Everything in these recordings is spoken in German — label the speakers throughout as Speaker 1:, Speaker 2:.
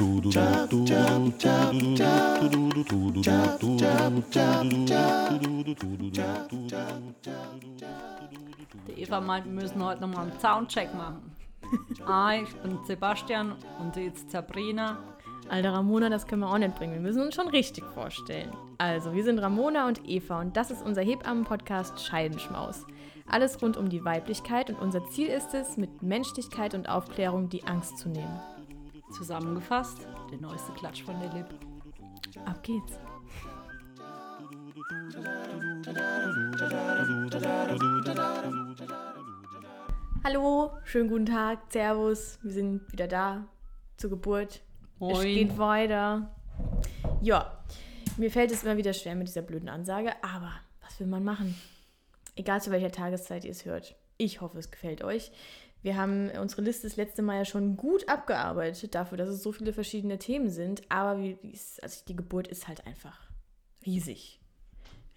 Speaker 1: Die Eva meint, wir müssen heute nochmal einen Soundcheck machen. Ah, ich bin Sebastian und sie ist Sabrina.
Speaker 2: Alter Ramona, das können wir auch nicht bringen. Wir müssen uns schon richtig vorstellen. Also, wir sind Ramona und Eva und das ist unser Hebammen-Podcast Scheidenschmaus. Alles rund um die Weiblichkeit und unser Ziel ist es, mit Menschlichkeit und Aufklärung die Angst zu nehmen.
Speaker 1: Zusammengefasst, der neueste Klatsch von der Lip.
Speaker 2: Ab geht's. Hallo, schönen guten Tag, Servus. Wir sind wieder da zur Geburt.
Speaker 1: Moin.
Speaker 2: Es geht weiter. Ja, mir fällt es immer wieder schwer mit dieser blöden Ansage, aber was will man machen? Egal zu welcher Tageszeit ihr es hört. Ich hoffe, es gefällt euch. Wir haben unsere Liste das letzte Mal ja schon gut abgearbeitet, dafür, dass es so viele verschiedene Themen sind. Aber wie, also die Geburt ist halt einfach riesig.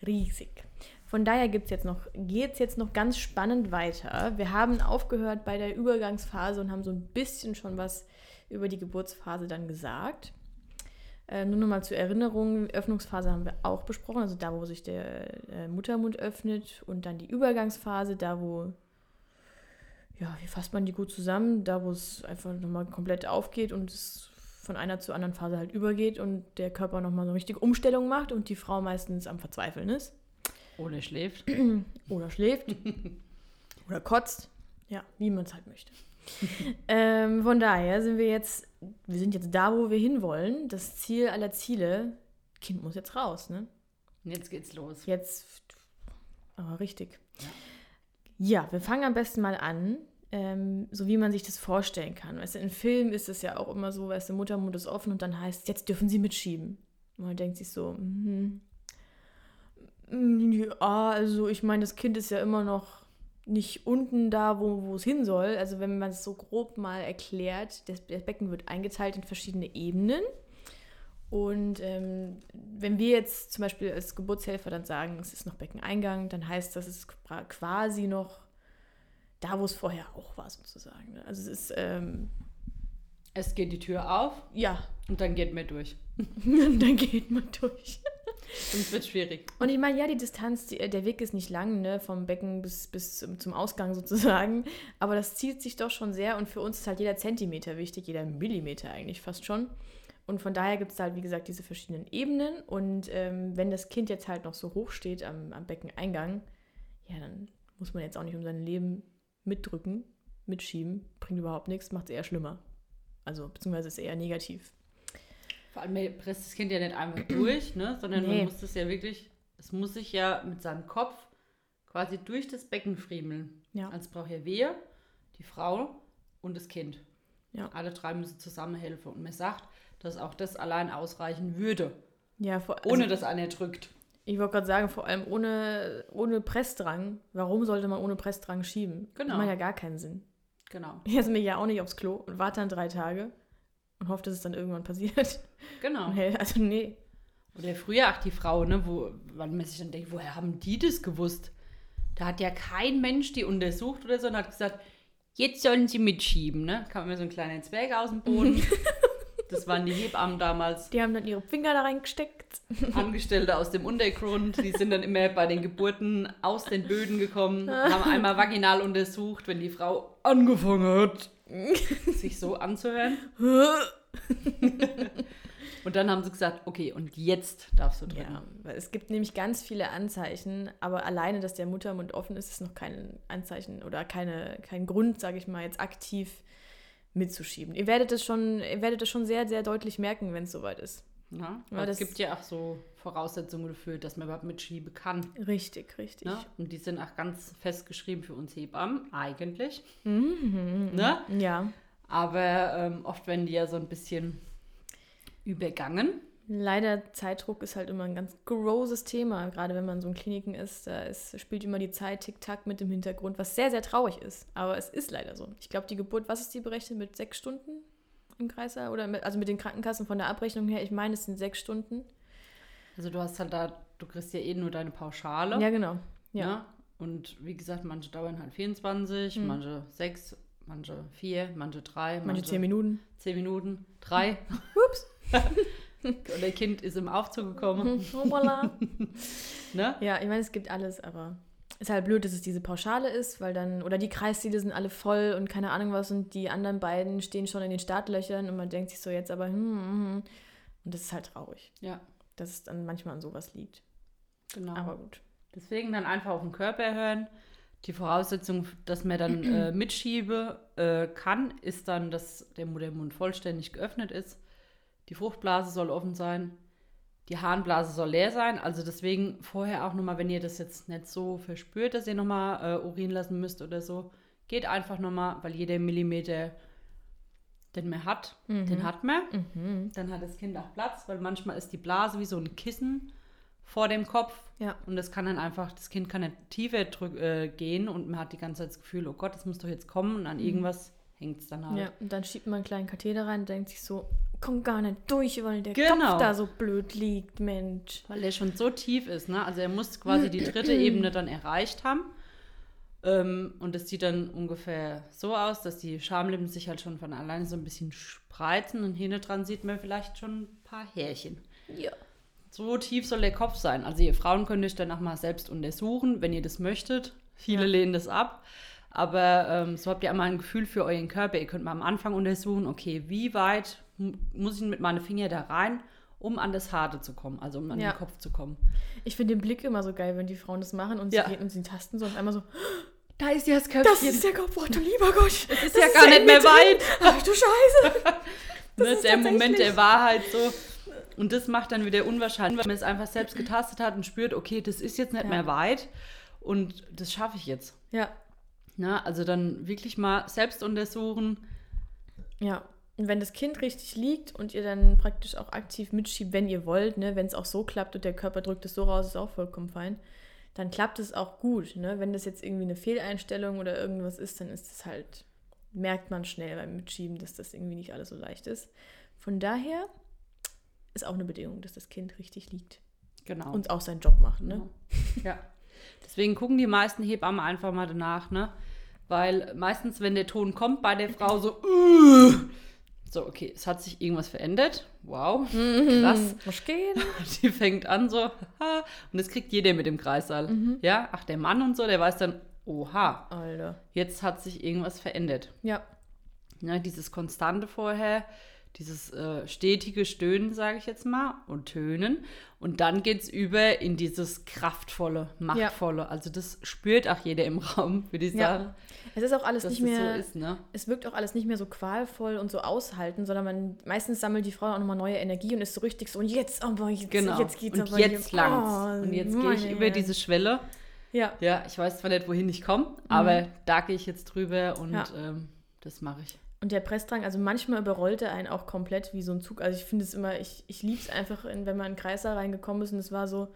Speaker 2: Riesig. Von daher geht es jetzt, noch, geht's jetzt noch ganz spannend weiter. Wir haben aufgehört bei der Übergangsphase und haben so ein bisschen schon was über die Geburtsphase dann gesagt. Äh, nur nochmal zur Erinnerung, Öffnungsphase haben wir auch besprochen, also da, wo sich der äh, Muttermund öffnet und dann die Übergangsphase, da wo, ja, wie fasst man die gut zusammen, da wo es einfach nochmal komplett aufgeht und es von einer zur anderen Phase halt übergeht und der Körper nochmal so eine richtige Umstellung macht und die Frau meistens am Verzweifeln ist.
Speaker 1: Ohne schläft.
Speaker 2: Oder schläft. oder kotzt. Ja, wie man es halt möchte. ähm, von daher sind wir jetzt, wir sind jetzt da, wo wir hinwollen. Das Ziel aller Ziele, Kind muss jetzt raus, ne?
Speaker 1: Jetzt geht's los.
Speaker 2: Jetzt, aber richtig. Ja, wir fangen am besten mal an, ähm, so wie man sich das vorstellen kann. Weißt du, in Filmen ist es ja auch immer so, weißt du, Muttermund ist offen und dann heißt jetzt dürfen sie mitschieben. Und man denkt sich so, mhm. Mm, ja, also ich meine, das Kind ist ja immer noch nicht unten da, wo, wo es hin soll. Also wenn man es so grob mal erklärt, das, das Becken wird eingeteilt in verschiedene Ebenen. Und ähm, wenn wir jetzt zum Beispiel als Geburtshelfer dann sagen, es ist noch Beckeneingang, dann heißt das, es ist qua- quasi noch da, wo es vorher auch war, sozusagen. ne? Also es ist, ähm,
Speaker 1: Es geht die Tür auf
Speaker 2: ja,
Speaker 1: und dann geht mir durch.
Speaker 2: dann geht man durch.
Speaker 1: Sonst wird schwierig.
Speaker 2: Und ich meine, ja, die Distanz, die, der Weg ist nicht lang, ne, vom Becken bis, bis zum, zum Ausgang sozusagen. Aber das zieht sich doch schon sehr und für uns ist halt jeder Zentimeter wichtig, jeder Millimeter eigentlich fast schon. Und von daher gibt es halt, wie gesagt, diese verschiedenen Ebenen. Und ähm, wenn das Kind jetzt halt noch so hoch steht am, am Beckeneingang, ja, dann muss man jetzt auch nicht um sein Leben mitdrücken, mitschieben. Bringt überhaupt nichts, macht es eher schlimmer. Also, beziehungsweise ist eher negativ.
Speaker 1: Vor allem, man presst das Kind ja nicht einfach durch, ne? sondern
Speaker 2: Nee.
Speaker 1: man muss das ja wirklich, es muss sich ja mit seinem Kopf quasi durch das Becken friemeln.
Speaker 2: Ja.
Speaker 1: Also es braucht ja wir, die Frau und das Kind.
Speaker 2: Ja.
Speaker 1: Alle drei müssen zusammenhelfen. Und man sagt, dass auch das allein ausreichen würde,
Speaker 2: Ja, vor, also-
Speaker 1: ohne dass einer drückt.
Speaker 2: Ich wollte gerade sagen, vor allem ohne, ohne Pressdrang. Warum sollte man ohne Pressdrang schieben?
Speaker 1: Genau.
Speaker 2: Das macht ja gar keinen Sinn.
Speaker 1: Genau.
Speaker 2: Ich setze mich ja auch nicht aufs Klo und warte dann drei Tage und hoffe, dass es dann irgendwann passiert.
Speaker 1: Genau.
Speaker 2: Nee, also nee.
Speaker 1: Oder früher auch die Frau, ne, wo man sich dann denkt, woher haben die das gewusst? Da hat ja kein Mensch die untersucht oder so und hat gesagt, jetzt sollen sie mitschieben, ne? Kam mir so ein kleiner Zwerg aus dem Boden. das waren die Hebammen damals,
Speaker 2: Die haben dann ihre Finger da reingesteckt.
Speaker 1: Angestellte aus dem Untergrund. Die sind dann immer bei den Geburten aus den Böden gekommen, haben einmal vaginal untersucht, wenn die Frau angefangen hat, sich so anzuhören. Und dann haben sie gesagt, okay, und jetzt darfst du drin.
Speaker 2: Ja, es gibt nämlich ganz viele Anzeichen, aber alleine, dass der Muttermund offen ist, ist noch kein Anzeichen oder keine, kein Grund, sage ich mal, jetzt aktiv mitzuschieben. Ihr werdet es schon, ihr werdet es schon sehr, sehr deutlich merken, wenn es soweit ist.
Speaker 1: Ja,
Speaker 2: Ja,
Speaker 1: weil es gibt ja auch so Voraussetzungen dafür, dass man überhaupt mitschieben kann.
Speaker 2: Richtig, richtig.
Speaker 1: Ne? Und die sind auch ganz festgeschrieben für uns Hebammen, eigentlich.
Speaker 2: Mhm.
Speaker 1: Ne?
Speaker 2: Ja.
Speaker 1: Aber ähm, oft werden die ja so ein bisschen übergangen.
Speaker 2: Leider Zeitdruck ist halt immer ein ganz großes Thema, gerade wenn man so in Kliniken ist. Da ist, spielt immer die Zeit tick-tack mit im Hintergrund, was sehr, sehr traurig ist. Aber es ist leider so. Ich glaube, die Geburt, was ist die berechnet? Mit sechs Stunden im Kreißsaal? Oder mit, also mit den Krankenkassen von der Abrechnung her, ich meine, es sind sechs Stunden.
Speaker 1: Also du hast halt da, du kriegst ja eh nur deine Pauschale.
Speaker 2: Ja, genau. Ja.
Speaker 1: Ne? Und wie gesagt, manche dauern halt 24,
Speaker 2: Mhm.
Speaker 1: manche 6, manche 4, manche 3,
Speaker 2: Manche zehn Minuten.
Speaker 1: 10 Minuten, 3. Oder Kind ist im Aufzug gekommen.
Speaker 2: Hoppala.
Speaker 1: Ne?
Speaker 2: Ja, ich meine, es gibt alles, aber ist halt blöd, dass es diese Pauschale ist, weil dann, oder die Kreisziele sind alle voll und keine Ahnung was und die anderen beiden stehen schon in den Startlöchern und man denkt sich so jetzt aber, hm, hm, und das ist halt traurig,
Speaker 1: Ja,
Speaker 2: dass es dann manchmal an sowas liegt.
Speaker 1: genau.
Speaker 2: Aber gut.
Speaker 1: Deswegen dann einfach auf den Körper hören. Die Voraussetzung, dass man dann äh, mitschiebe äh, kann, ist dann, dass der Muttermund vollständig geöffnet ist. Die Fruchtblase soll offen sein. Die Harnblase soll leer sein. Also deswegen vorher auch nochmal, wenn ihr das jetzt nicht so verspürt, dass ihr nochmal äh, Urin lassen müsst oder so, geht einfach nochmal, weil jeder Millimeter, den man hat, den hat man.
Speaker 2: Mhm.
Speaker 1: Dann hat das Kind auch Platz, weil manchmal ist die Blase wie so ein Kissen vor dem Kopf.
Speaker 2: Ja.
Speaker 1: Und das kann dann einfach, das Kind kann nicht tiefer drück, äh, gehen und man hat die ganze Zeit das Gefühl, oh Gott, das muss doch jetzt kommen und an irgendwas hängt es dann halt.
Speaker 2: Ja, und dann schiebt man einen kleinen Katheter rein und denkt sich so, kommt gar nicht durch, weil der
Speaker 1: Genau.
Speaker 2: Kopf da so blöd liegt, Mensch.
Speaker 1: Weil der schon so tief ist, ne? Also er muss quasi die dritte Ebene dann erreicht haben. Ähm, und das sieht dann ungefähr so aus, dass die Schamlippen sich halt schon von alleine so ein bisschen spreizen und hinten dran sieht man vielleicht schon ein paar Härchen.
Speaker 2: Ja.
Speaker 1: So tief soll der Kopf sein. Also ihr Frauen könnt euch danach mal selbst untersuchen, wenn ihr das möchtet. Viele
Speaker 2: Ja.
Speaker 1: lehnen das ab. Aber ähm, so habt ihr einmal ein Gefühl für euren Körper. Ihr könnt mal am Anfang untersuchen, okay, wie weit mu- muss ich mit meinen Fingern da rein, um an das Harte zu kommen, also um an
Speaker 2: Ja.
Speaker 1: den Kopf zu kommen.
Speaker 2: Ich finde den Blick immer so geil, wenn die Frauen das machen und sie
Speaker 1: Ja.
Speaker 2: gehen und sie tasten so und einmal so,
Speaker 1: Da ist ja das Köpfchen.
Speaker 2: das ist der Kopf, oh du lieber Gott.
Speaker 1: Das ist ja gar nicht mehr weit.
Speaker 2: Ach du Scheiße. Das
Speaker 1: ne,
Speaker 2: ist
Speaker 1: der Moment der Wahrheit so. Und das macht dann wieder unwahrscheinlich, weil man es einfach selbst getastet hat und spürt, okay, das ist jetzt nicht
Speaker 2: Ja.
Speaker 1: mehr weit und das schaffe ich jetzt.
Speaker 2: Ja,
Speaker 1: Na, also dann wirklich mal selbst untersuchen.
Speaker 2: ja. Und wenn das Kind richtig liegt und ihr dann praktisch auch aktiv mitschiebt, wenn ihr wollt, ne, wenn es auch so klappt und der Körper drückt es so raus, ist auch vollkommen fein, dann klappt es auch gut. Ne? Wenn das jetzt irgendwie eine Fehleinstellung oder irgendwas ist, dann ist es halt, merkt man schnell beim Mitschieben, dass das irgendwie nicht alles so leicht ist. Von daher ist auch eine Bedingung, dass das Kind richtig liegt
Speaker 1: Genau.
Speaker 2: und auch seinen Job macht. Ne?
Speaker 1: Genau. Ja. Deswegen gucken die meisten Hebammen einfach mal danach, ne? Weil meistens, wenn der Ton kommt bei der Frau so, "Uh", so, okay, es hat sich irgendwas verändert. Wow, krass.
Speaker 2: Was geht?
Speaker 1: Die fängt an so, haha, und das kriegt jeder mit dem Kreissaal. Ja, ach, der Mann und so, der weiß dann, oha,
Speaker 2: Alter.
Speaker 1: jetzt hat sich irgendwas verändert.
Speaker 2: Ja,
Speaker 1: Ne, dieses konstante vorher, dieses äh, stetige Stöhnen, sage ich jetzt mal, und Tönen. Und dann geht es über in dieses kraftvolle, machtvolle. Also das spürt auch jeder im Raum, würde ich
Speaker 2: Ja.
Speaker 1: sagen,
Speaker 2: es ist auch alles nicht mehr.
Speaker 1: so ist. Ne?
Speaker 2: es wirkt auch alles nicht mehr so qualvoll und so aushalten, sondern man meistens sammelt die Frau auch nochmal neue Energie und ist so richtig so und jetzt aber jetzt,
Speaker 1: Genau.
Speaker 2: jetzt geht's
Speaker 1: und
Speaker 2: aber
Speaker 1: jetzt langt's.
Speaker 2: Oh,
Speaker 1: und jetzt gehe ich über diese Schwelle.
Speaker 2: ja
Speaker 1: Ja, ich weiß zwar nicht, wohin ich komme, aber da gehe ich jetzt drüber und
Speaker 2: Mhm. Ja.
Speaker 1: ähm, das mache ich.
Speaker 2: Und der Pressdrang, also manchmal überrollt er einen auch komplett wie so ein Zug. Also ich finde es immer, ich, ich liebe es einfach, in, wenn man in den Kreissaal reingekommen ist und es war so,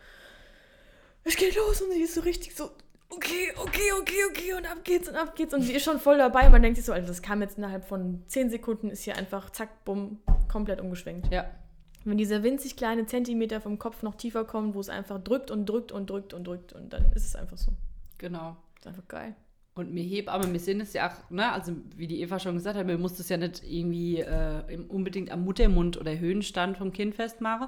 Speaker 2: es geht los und sie ist so richtig so, okay, okay, okay, okay und ab geht's und ab geht's und sie ist schon voll dabei. Man denkt sich so, also das kam jetzt innerhalb von 10 Sekunden, ist hier einfach zack, bumm, komplett umgeschwenkt.
Speaker 1: Ja,
Speaker 2: Wenn dieser winzig kleine Zentimeter vom Kopf noch tiefer kommt, wo es einfach drückt und drückt und drückt und drückt und dann ist es einfach so.
Speaker 1: genau.
Speaker 2: Ist einfach geil.
Speaker 1: Und mir aber wir sehen es ja auch, ne, also wie die Eva schon gesagt hat, man muss das ja nicht irgendwie äh, unbedingt am Muttermund oder Höhenstand vom Kind festmachen,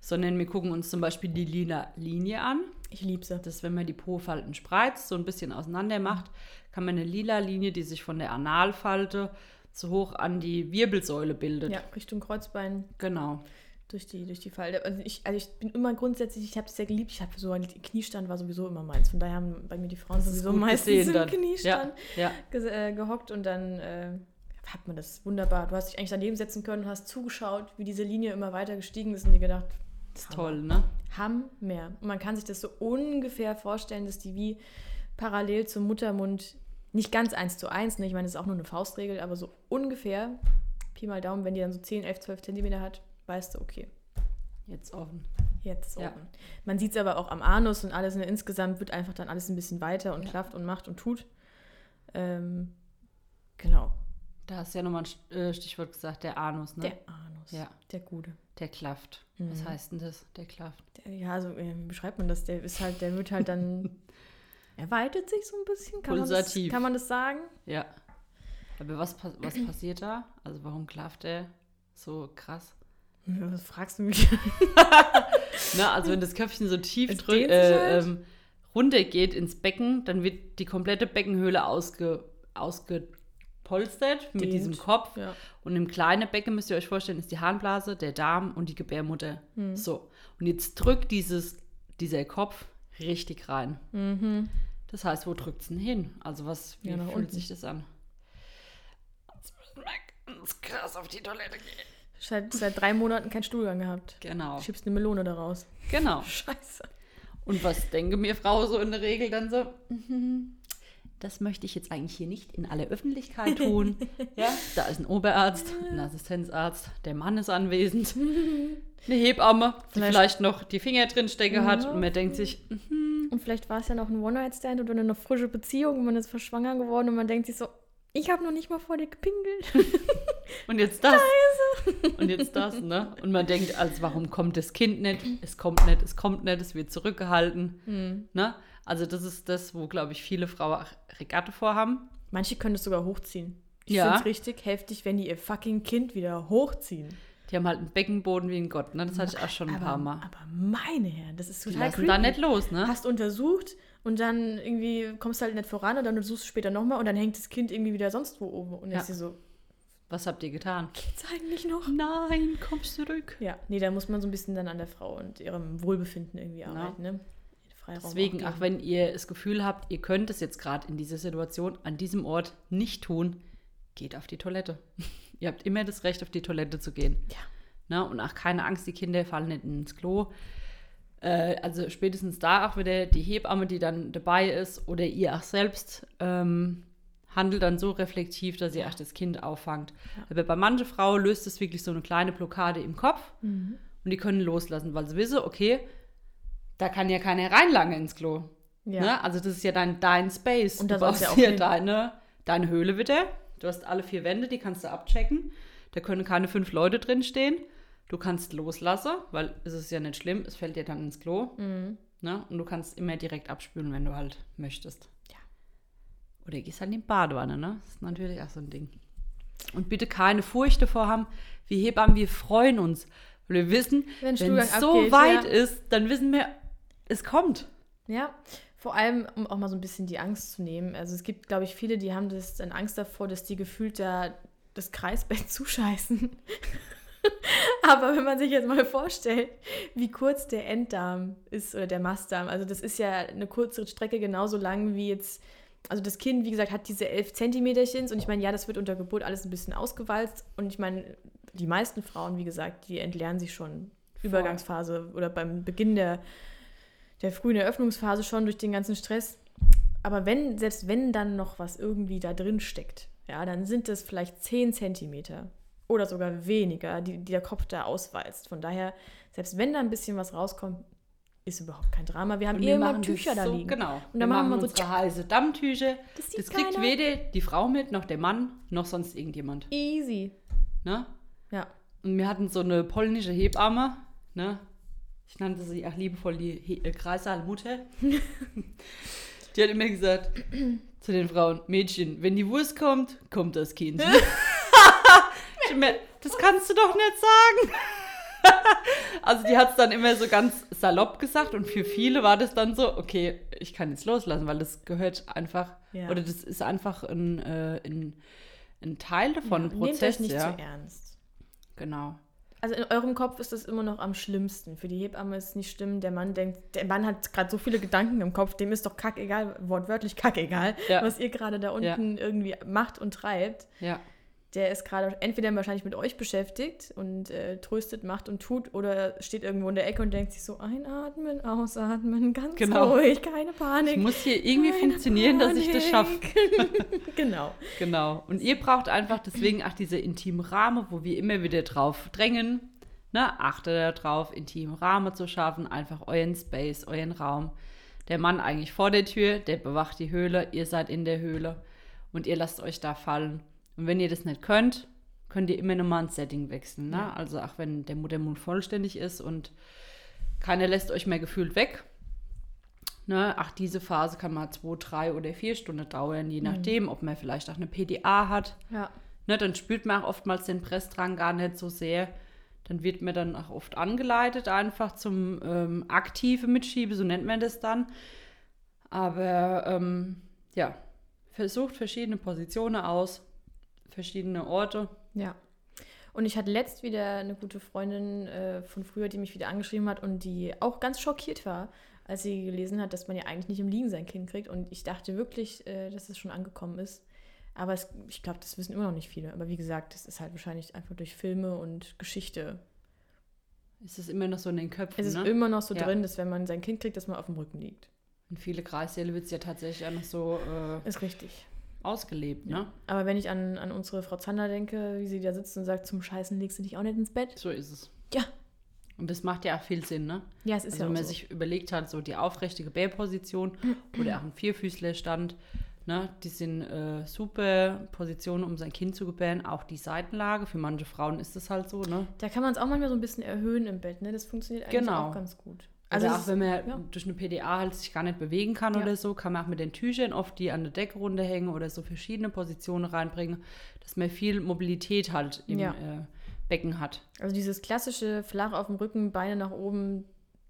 Speaker 1: sondern wir gucken uns zum Beispiel die lila Linie an.
Speaker 2: Ich liebe sie.
Speaker 1: Das, wenn man die Po-Falten spreizt, so ein bisschen auseinander macht, kann man eine lila Linie, die sich von der Analfalte so hoch an die Wirbelsäule bildet.
Speaker 2: Ja, Richtung Kreuzbein
Speaker 1: Genau.
Speaker 2: Durch die, durch die Falte. Also ich, also ich bin immer grundsätzlich, ich habe es sehr geliebt. Ich habe so ein Kniestand war sowieso immer meins. Von daher haben bei mir die Frauen
Speaker 1: Das
Speaker 2: sowieso meistens im. Kniestand
Speaker 1: Ja, ja.
Speaker 2: äh, gehockt und dann äh, hat man das wunderbar. Du hast dich eigentlich daneben setzen können und hast zugeschaut, wie diese Linie immer weiter gestiegen ist und dir gedacht,
Speaker 1: ist toll, ne?
Speaker 2: Hammer. Und man kann sich das so ungefähr vorstellen, dass die wie parallel zum Muttermund, nicht ganz eins zu eins, ne? ich meine, das ist auch nur eine Faustregel, aber so ungefähr, Pi mal Daumen, wenn die dann so 10, 11, 12 Zentimeter hat, weißt du, okay,
Speaker 1: Jetzt offen.
Speaker 2: jetzt
Speaker 1: Ja.
Speaker 2: oben. Man sieht es aber auch am Anus und alles, ne? insgesamt wird einfach dann alles ein bisschen weiter und
Speaker 1: Ja.
Speaker 2: klafft und macht und tut. Ähm, genau,
Speaker 1: Da hast du ja nochmal ein äh, Stichwort gesagt, der Anus, ne?
Speaker 2: der Anus,
Speaker 1: Ja.
Speaker 2: der Gute.
Speaker 1: Der klafft. Was
Speaker 2: Mhm.
Speaker 1: heißt denn das, der klafft?
Speaker 2: Der, ja, so, äh, wie beschreibt man das? Der ist halt, der wird halt dann, er weitet sich so ein bisschen, kann, man das, kann man das sagen?
Speaker 1: Ja. Aber was, was passiert da? Also warum klafft er so krass?
Speaker 2: Was fragst du mich?
Speaker 1: Ne, also wenn das Köpfchen so tief
Speaker 2: Es
Speaker 1: drück,
Speaker 2: dehnt sich
Speaker 1: äh,
Speaker 2: halt.
Speaker 1: ähm, runtergeht ins Becken, dann wird die komplette Beckenhöhle ausge, ausgepolstert mit diesem Kopf.
Speaker 2: Ja.
Speaker 1: Und im kleinen Becken, müsst ihr euch vorstellen, ist die Harnblase, der Darm und die Gebärmutter.
Speaker 2: Hm.
Speaker 1: So. Und jetzt drückt dieses, dieser Kopf richtig rein.
Speaker 2: Mhm.
Speaker 1: Das heißt, wo drückt es denn hin? Also was, wie
Speaker 2: Ja,
Speaker 1: fühlt
Speaker 2: unten.
Speaker 1: sich das an? Jetzt müssen wir ganz krass auf die Toilette gehen.
Speaker 2: Seit, seit drei Monaten keinen Stuhlgang gehabt.
Speaker 1: Genau.
Speaker 2: Schiebst eine Melone daraus.
Speaker 1: Genau.
Speaker 2: Scheiße.
Speaker 1: Und was denke mir Frau so in der Regel dann so? mhm, Das möchte ich jetzt eigentlich hier nicht in aller Öffentlichkeit tun. ja, da ist ein Oberarzt, ein Assistenzarzt, der Mann ist anwesend, eine Hebamme, die
Speaker 2: Vielleicht-
Speaker 1: vielleicht, noch die Finger drin stecken hat
Speaker 2: Ja.
Speaker 1: und man denkt sich, mhm,
Speaker 2: Und vielleicht war es ja noch ein One-Night-Stand oder eine frische Beziehung und man ist verschwanger geworden und man denkt sich so, ich habe noch nicht mal vor dir gepinkelt.
Speaker 1: Und jetzt das. Und jetzt das, ne? Und man denkt, also warum kommt das Kind nicht? Es kommt nicht, es kommt nicht, es wird zurückgehalten. Ne? Also das ist das, wo, glaube ich, viele Frauen Regatte vorhaben.
Speaker 2: Manche können es sogar hochziehen. Ich
Speaker 1: Ja.
Speaker 2: finde es richtig heftig, wenn die ihr fucking Kind wieder hochziehen.
Speaker 1: Die haben halt einen Beckenboden wie ein Gott, ne? Das hatte ich auch schon ein
Speaker 2: aber,
Speaker 1: paar Mal.
Speaker 2: aber meine Herren, das ist
Speaker 1: Die
Speaker 2: total
Speaker 1: lassen
Speaker 2: creepy.
Speaker 1: da nicht los, ne?
Speaker 2: Hast untersucht und dann irgendwie kommst du halt nicht voran und dann untersuchst du später nochmal und dann hängt das Kind irgendwie wieder sonst wo oben. Und dann
Speaker 1: Ja.
Speaker 2: ist sie so,
Speaker 1: Was habt ihr getan?
Speaker 2: geht's eigentlich noch?
Speaker 1: Nein, kommst zurück.
Speaker 2: Ja, nee, da muss man so ein bisschen dann an der Frau und ihrem Wohlbefinden irgendwie arbeiten, ne? Freiraum
Speaker 1: Deswegen,
Speaker 2: auch
Speaker 1: auch wenn ihr das Gefühl habt, ihr könnt es jetzt gerade in dieser Situation an diesem Ort nicht tun, geht auf die Toilette. ihr habt immer das Recht, auf die Toilette zu gehen.
Speaker 2: Ja.
Speaker 1: Ne? Und auch keine Angst, die Kinder fallen nicht ins Klo. Äh, also spätestens da auch wieder die Hebamme, die dann dabei ist oder ihr auch selbst ähm, handelt dann so reflektiv, dass ihr auch das Kind auffangt. Aber bei manchen Frauen löst es wirklich so eine kleine Blockade im Kopf
Speaker 2: Mhm.
Speaker 1: und die können loslassen, weil sie wissen, okay, da kann ja keiner reinlangen ins Klo.
Speaker 2: Ja.
Speaker 1: Ne? Also das ist ja dein, dein Space.
Speaker 2: Und da
Speaker 1: du baust
Speaker 2: ja auch
Speaker 1: hier deine, deine Höhle wieder. Du hast alle vier Wände, die kannst du abchecken. Da können keine fünf Leute drin stehen. Du kannst loslassen, weil es ist ja nicht schlimm, es fällt dir dann ins Klo.
Speaker 2: Mhm.
Speaker 1: Ne? Und du kannst immer direkt abspülen, wenn du halt möchtest. Oder gehst halt in die Badewanne, ne? Das ist natürlich auch so ein Ding. Und bitte keine Furcht davor haben. Wir Hebammen, wir freuen uns. Weil wir wissen,
Speaker 2: Wenn
Speaker 1: es so
Speaker 2: abgeht,
Speaker 1: weit
Speaker 2: ja.
Speaker 1: ist, dann wissen wir, es kommt.
Speaker 2: Ja, vor allem, um auch mal so ein bisschen die Angst zu nehmen. Also es gibt, glaube ich, viele, die haben das dann Angst davor, dass die gefühlt da das Kreisbett zuscheißen. Aber wenn man sich jetzt mal vorstellt, wie kurz der Enddarm ist oder der Mastdarm, also das ist ja eine kurze Strecke genauso lang wie jetzt, also das Kind, wie gesagt, hat diese elf Zentimeterchen und ich meine, ja, das wird unter Geburt alles ein bisschen ausgewalzt und ich meine, die meisten Frauen, wie gesagt, die entleeren sich schon Übergangsphase oder beim Beginn der, der frühen Eröffnungsphase schon durch den ganzen Stress. Aber wenn, selbst wenn dann noch was irgendwie da drin steckt, ja, dann sind es vielleicht 10 Zentimeter oder sogar weniger, die, die der Kopf da auswalzt. Von daher, selbst wenn da ein bisschen was rauskommt, ist überhaupt kein Drama. Wir haben eh
Speaker 1: wir
Speaker 2: immer Tücher da
Speaker 1: so,
Speaker 2: liegen.
Speaker 1: Genau.
Speaker 2: Und dann machen wir so,
Speaker 1: unsere heiße Dammtücher.
Speaker 2: Das
Speaker 1: Das, kriegt
Speaker 2: keiner.
Speaker 1: weder die Frau mit, noch der Mann, noch sonst irgendjemand.
Speaker 2: Easy.
Speaker 1: Ne?
Speaker 2: Ja.
Speaker 1: Und wir hatten so eine polnische Hebamme, ne? Ich nannte sie auch liebevoll die He äh, die hat immer gesagt zu den Frauen, Mädchen, wenn die Wurst kommt, kommt das Kind. das kannst du doch nicht sagen. also die hat es dann immer so ganz salopp gesagt und für viele war das dann so, okay, ich kann jetzt loslassen, weil das gehört einfach,
Speaker 2: Ja.
Speaker 1: oder das ist einfach ein, äh, ein, ein Teil davon, ein
Speaker 2: Nehmt euch
Speaker 1: Prozess.
Speaker 2: nicht
Speaker 1: ja.
Speaker 2: zu ernst.
Speaker 1: Genau.
Speaker 2: Also in eurem Kopf ist das immer noch am schlimmsten. Für die Hebamme ist es nicht schlimm. Der Mann denkt, der Mann hat gerade so viele Gedanken im Kopf, dem ist doch kackegal, wortwörtlich kackegal,
Speaker 1: Ja.
Speaker 2: was ihr gerade da unten irgendwie macht und treibt.
Speaker 1: Ja.
Speaker 2: Der ist gerade entweder wahrscheinlich mit euch beschäftigt und äh, tröstet, macht und tut oder steht irgendwo in der Ecke und denkt sich so, einatmen, ausatmen, ganz
Speaker 1: Genau.
Speaker 2: ruhig, keine
Speaker 1: Ich
Speaker 2: Panik.
Speaker 1: muss hier irgendwie funktionieren, dass ich das schaffe.
Speaker 2: Panik. genau.
Speaker 1: Genau. Und ihr braucht einfach deswegen auch diese intimen Rahmen, wo wir immer wieder drauf drängen. Ne? Achtet darauf, intimen Rahmen zu schaffen, einfach euren Space, euren Raum. Der Mann eigentlich vor der Tür, der bewacht die Höhle, ihr seid in der Höhle und ihr lasst euch da fallen. Und wenn ihr das nicht könnt, könnt ihr immer nochmal ein Setting wechseln. Ne?
Speaker 2: Ja.
Speaker 1: Also auch wenn der Muttermund vollständig ist und keiner lässt euch mehr gefühlt weg. Ne? Ach, diese Phase kann mal zwei, drei oder vier Stunden dauern, je nachdem, ob man vielleicht auch eine PDA hat.
Speaker 2: Ja.
Speaker 1: Ne? Dann spürt man auch oftmals den Pressdrang gar nicht so sehr. Dann wird mir dann auch oft angeleitet, einfach zum ähm, aktive Mitschiebe, so nennt man das dann. Aber ähm, ja, versucht verschiedene Positionen aus, verschiedene Orte.
Speaker 2: Ja. Und ich hatte letzt wieder eine gute Freundin äh, von früher, die mich wieder angeschrieben hat und die auch ganz schockiert war, als sie gelesen hat, dass man ja eigentlich nicht im Liegen sein Kind kriegt. Und ich dachte wirklich, äh, dass es schon angekommen ist. Aber es, ich glaube, das wissen immer noch nicht viele. Aber wie gesagt, das ist halt wahrscheinlich einfach durch Filme und Geschichte.
Speaker 1: Ist es immer noch so in den Köpfen?
Speaker 2: Es ist
Speaker 1: ne?
Speaker 2: immer noch so
Speaker 1: Ja.
Speaker 2: drin, dass wenn man sein Kind kriegt, dass man auf dem Rücken liegt.
Speaker 1: In viele Kreissäle wird es ja tatsächlich auch noch so äh,
Speaker 2: Ist richtig.
Speaker 1: Ausgelebt, ne?
Speaker 2: Aber wenn ich an, an unsere Frau Zander denke, wie sie da sitzt und sagt, zum Scheißen legst du dich auch nicht ins Bett.
Speaker 1: So ist es.
Speaker 2: Ja.
Speaker 1: Und das macht ja auch viel Sinn, ne?
Speaker 2: Ja, es ist
Speaker 1: Also
Speaker 2: ja
Speaker 1: wenn
Speaker 2: auch
Speaker 1: man
Speaker 2: so.
Speaker 1: sich überlegt hat, so die aufrechte Gebärposition oder auch ein Vierfüßlerstand, ne, die sind äh, super Positionen, um sein Kind zu gebären. Auch die Seitenlage, für manche Frauen ist das halt so, ne?
Speaker 2: Da kann man es auch manchmal so ein bisschen erhöhen im Bett, ne? Das funktioniert eigentlich
Speaker 1: Genau.
Speaker 2: auch ganz gut.
Speaker 1: Also, auch wenn man
Speaker 2: ja.
Speaker 1: durch eine PDA halt sich gar nicht bewegen kann
Speaker 2: Ja.
Speaker 1: oder so, kann man auch mit den Tüchern oft die an der Decke runterhängen oder so verschiedene Positionen reinbringen, dass man viel Mobilität halt im
Speaker 2: Ja.
Speaker 1: äh, Becken hat.
Speaker 2: Also dieses klassische flach auf dem Rücken, Beine nach oben,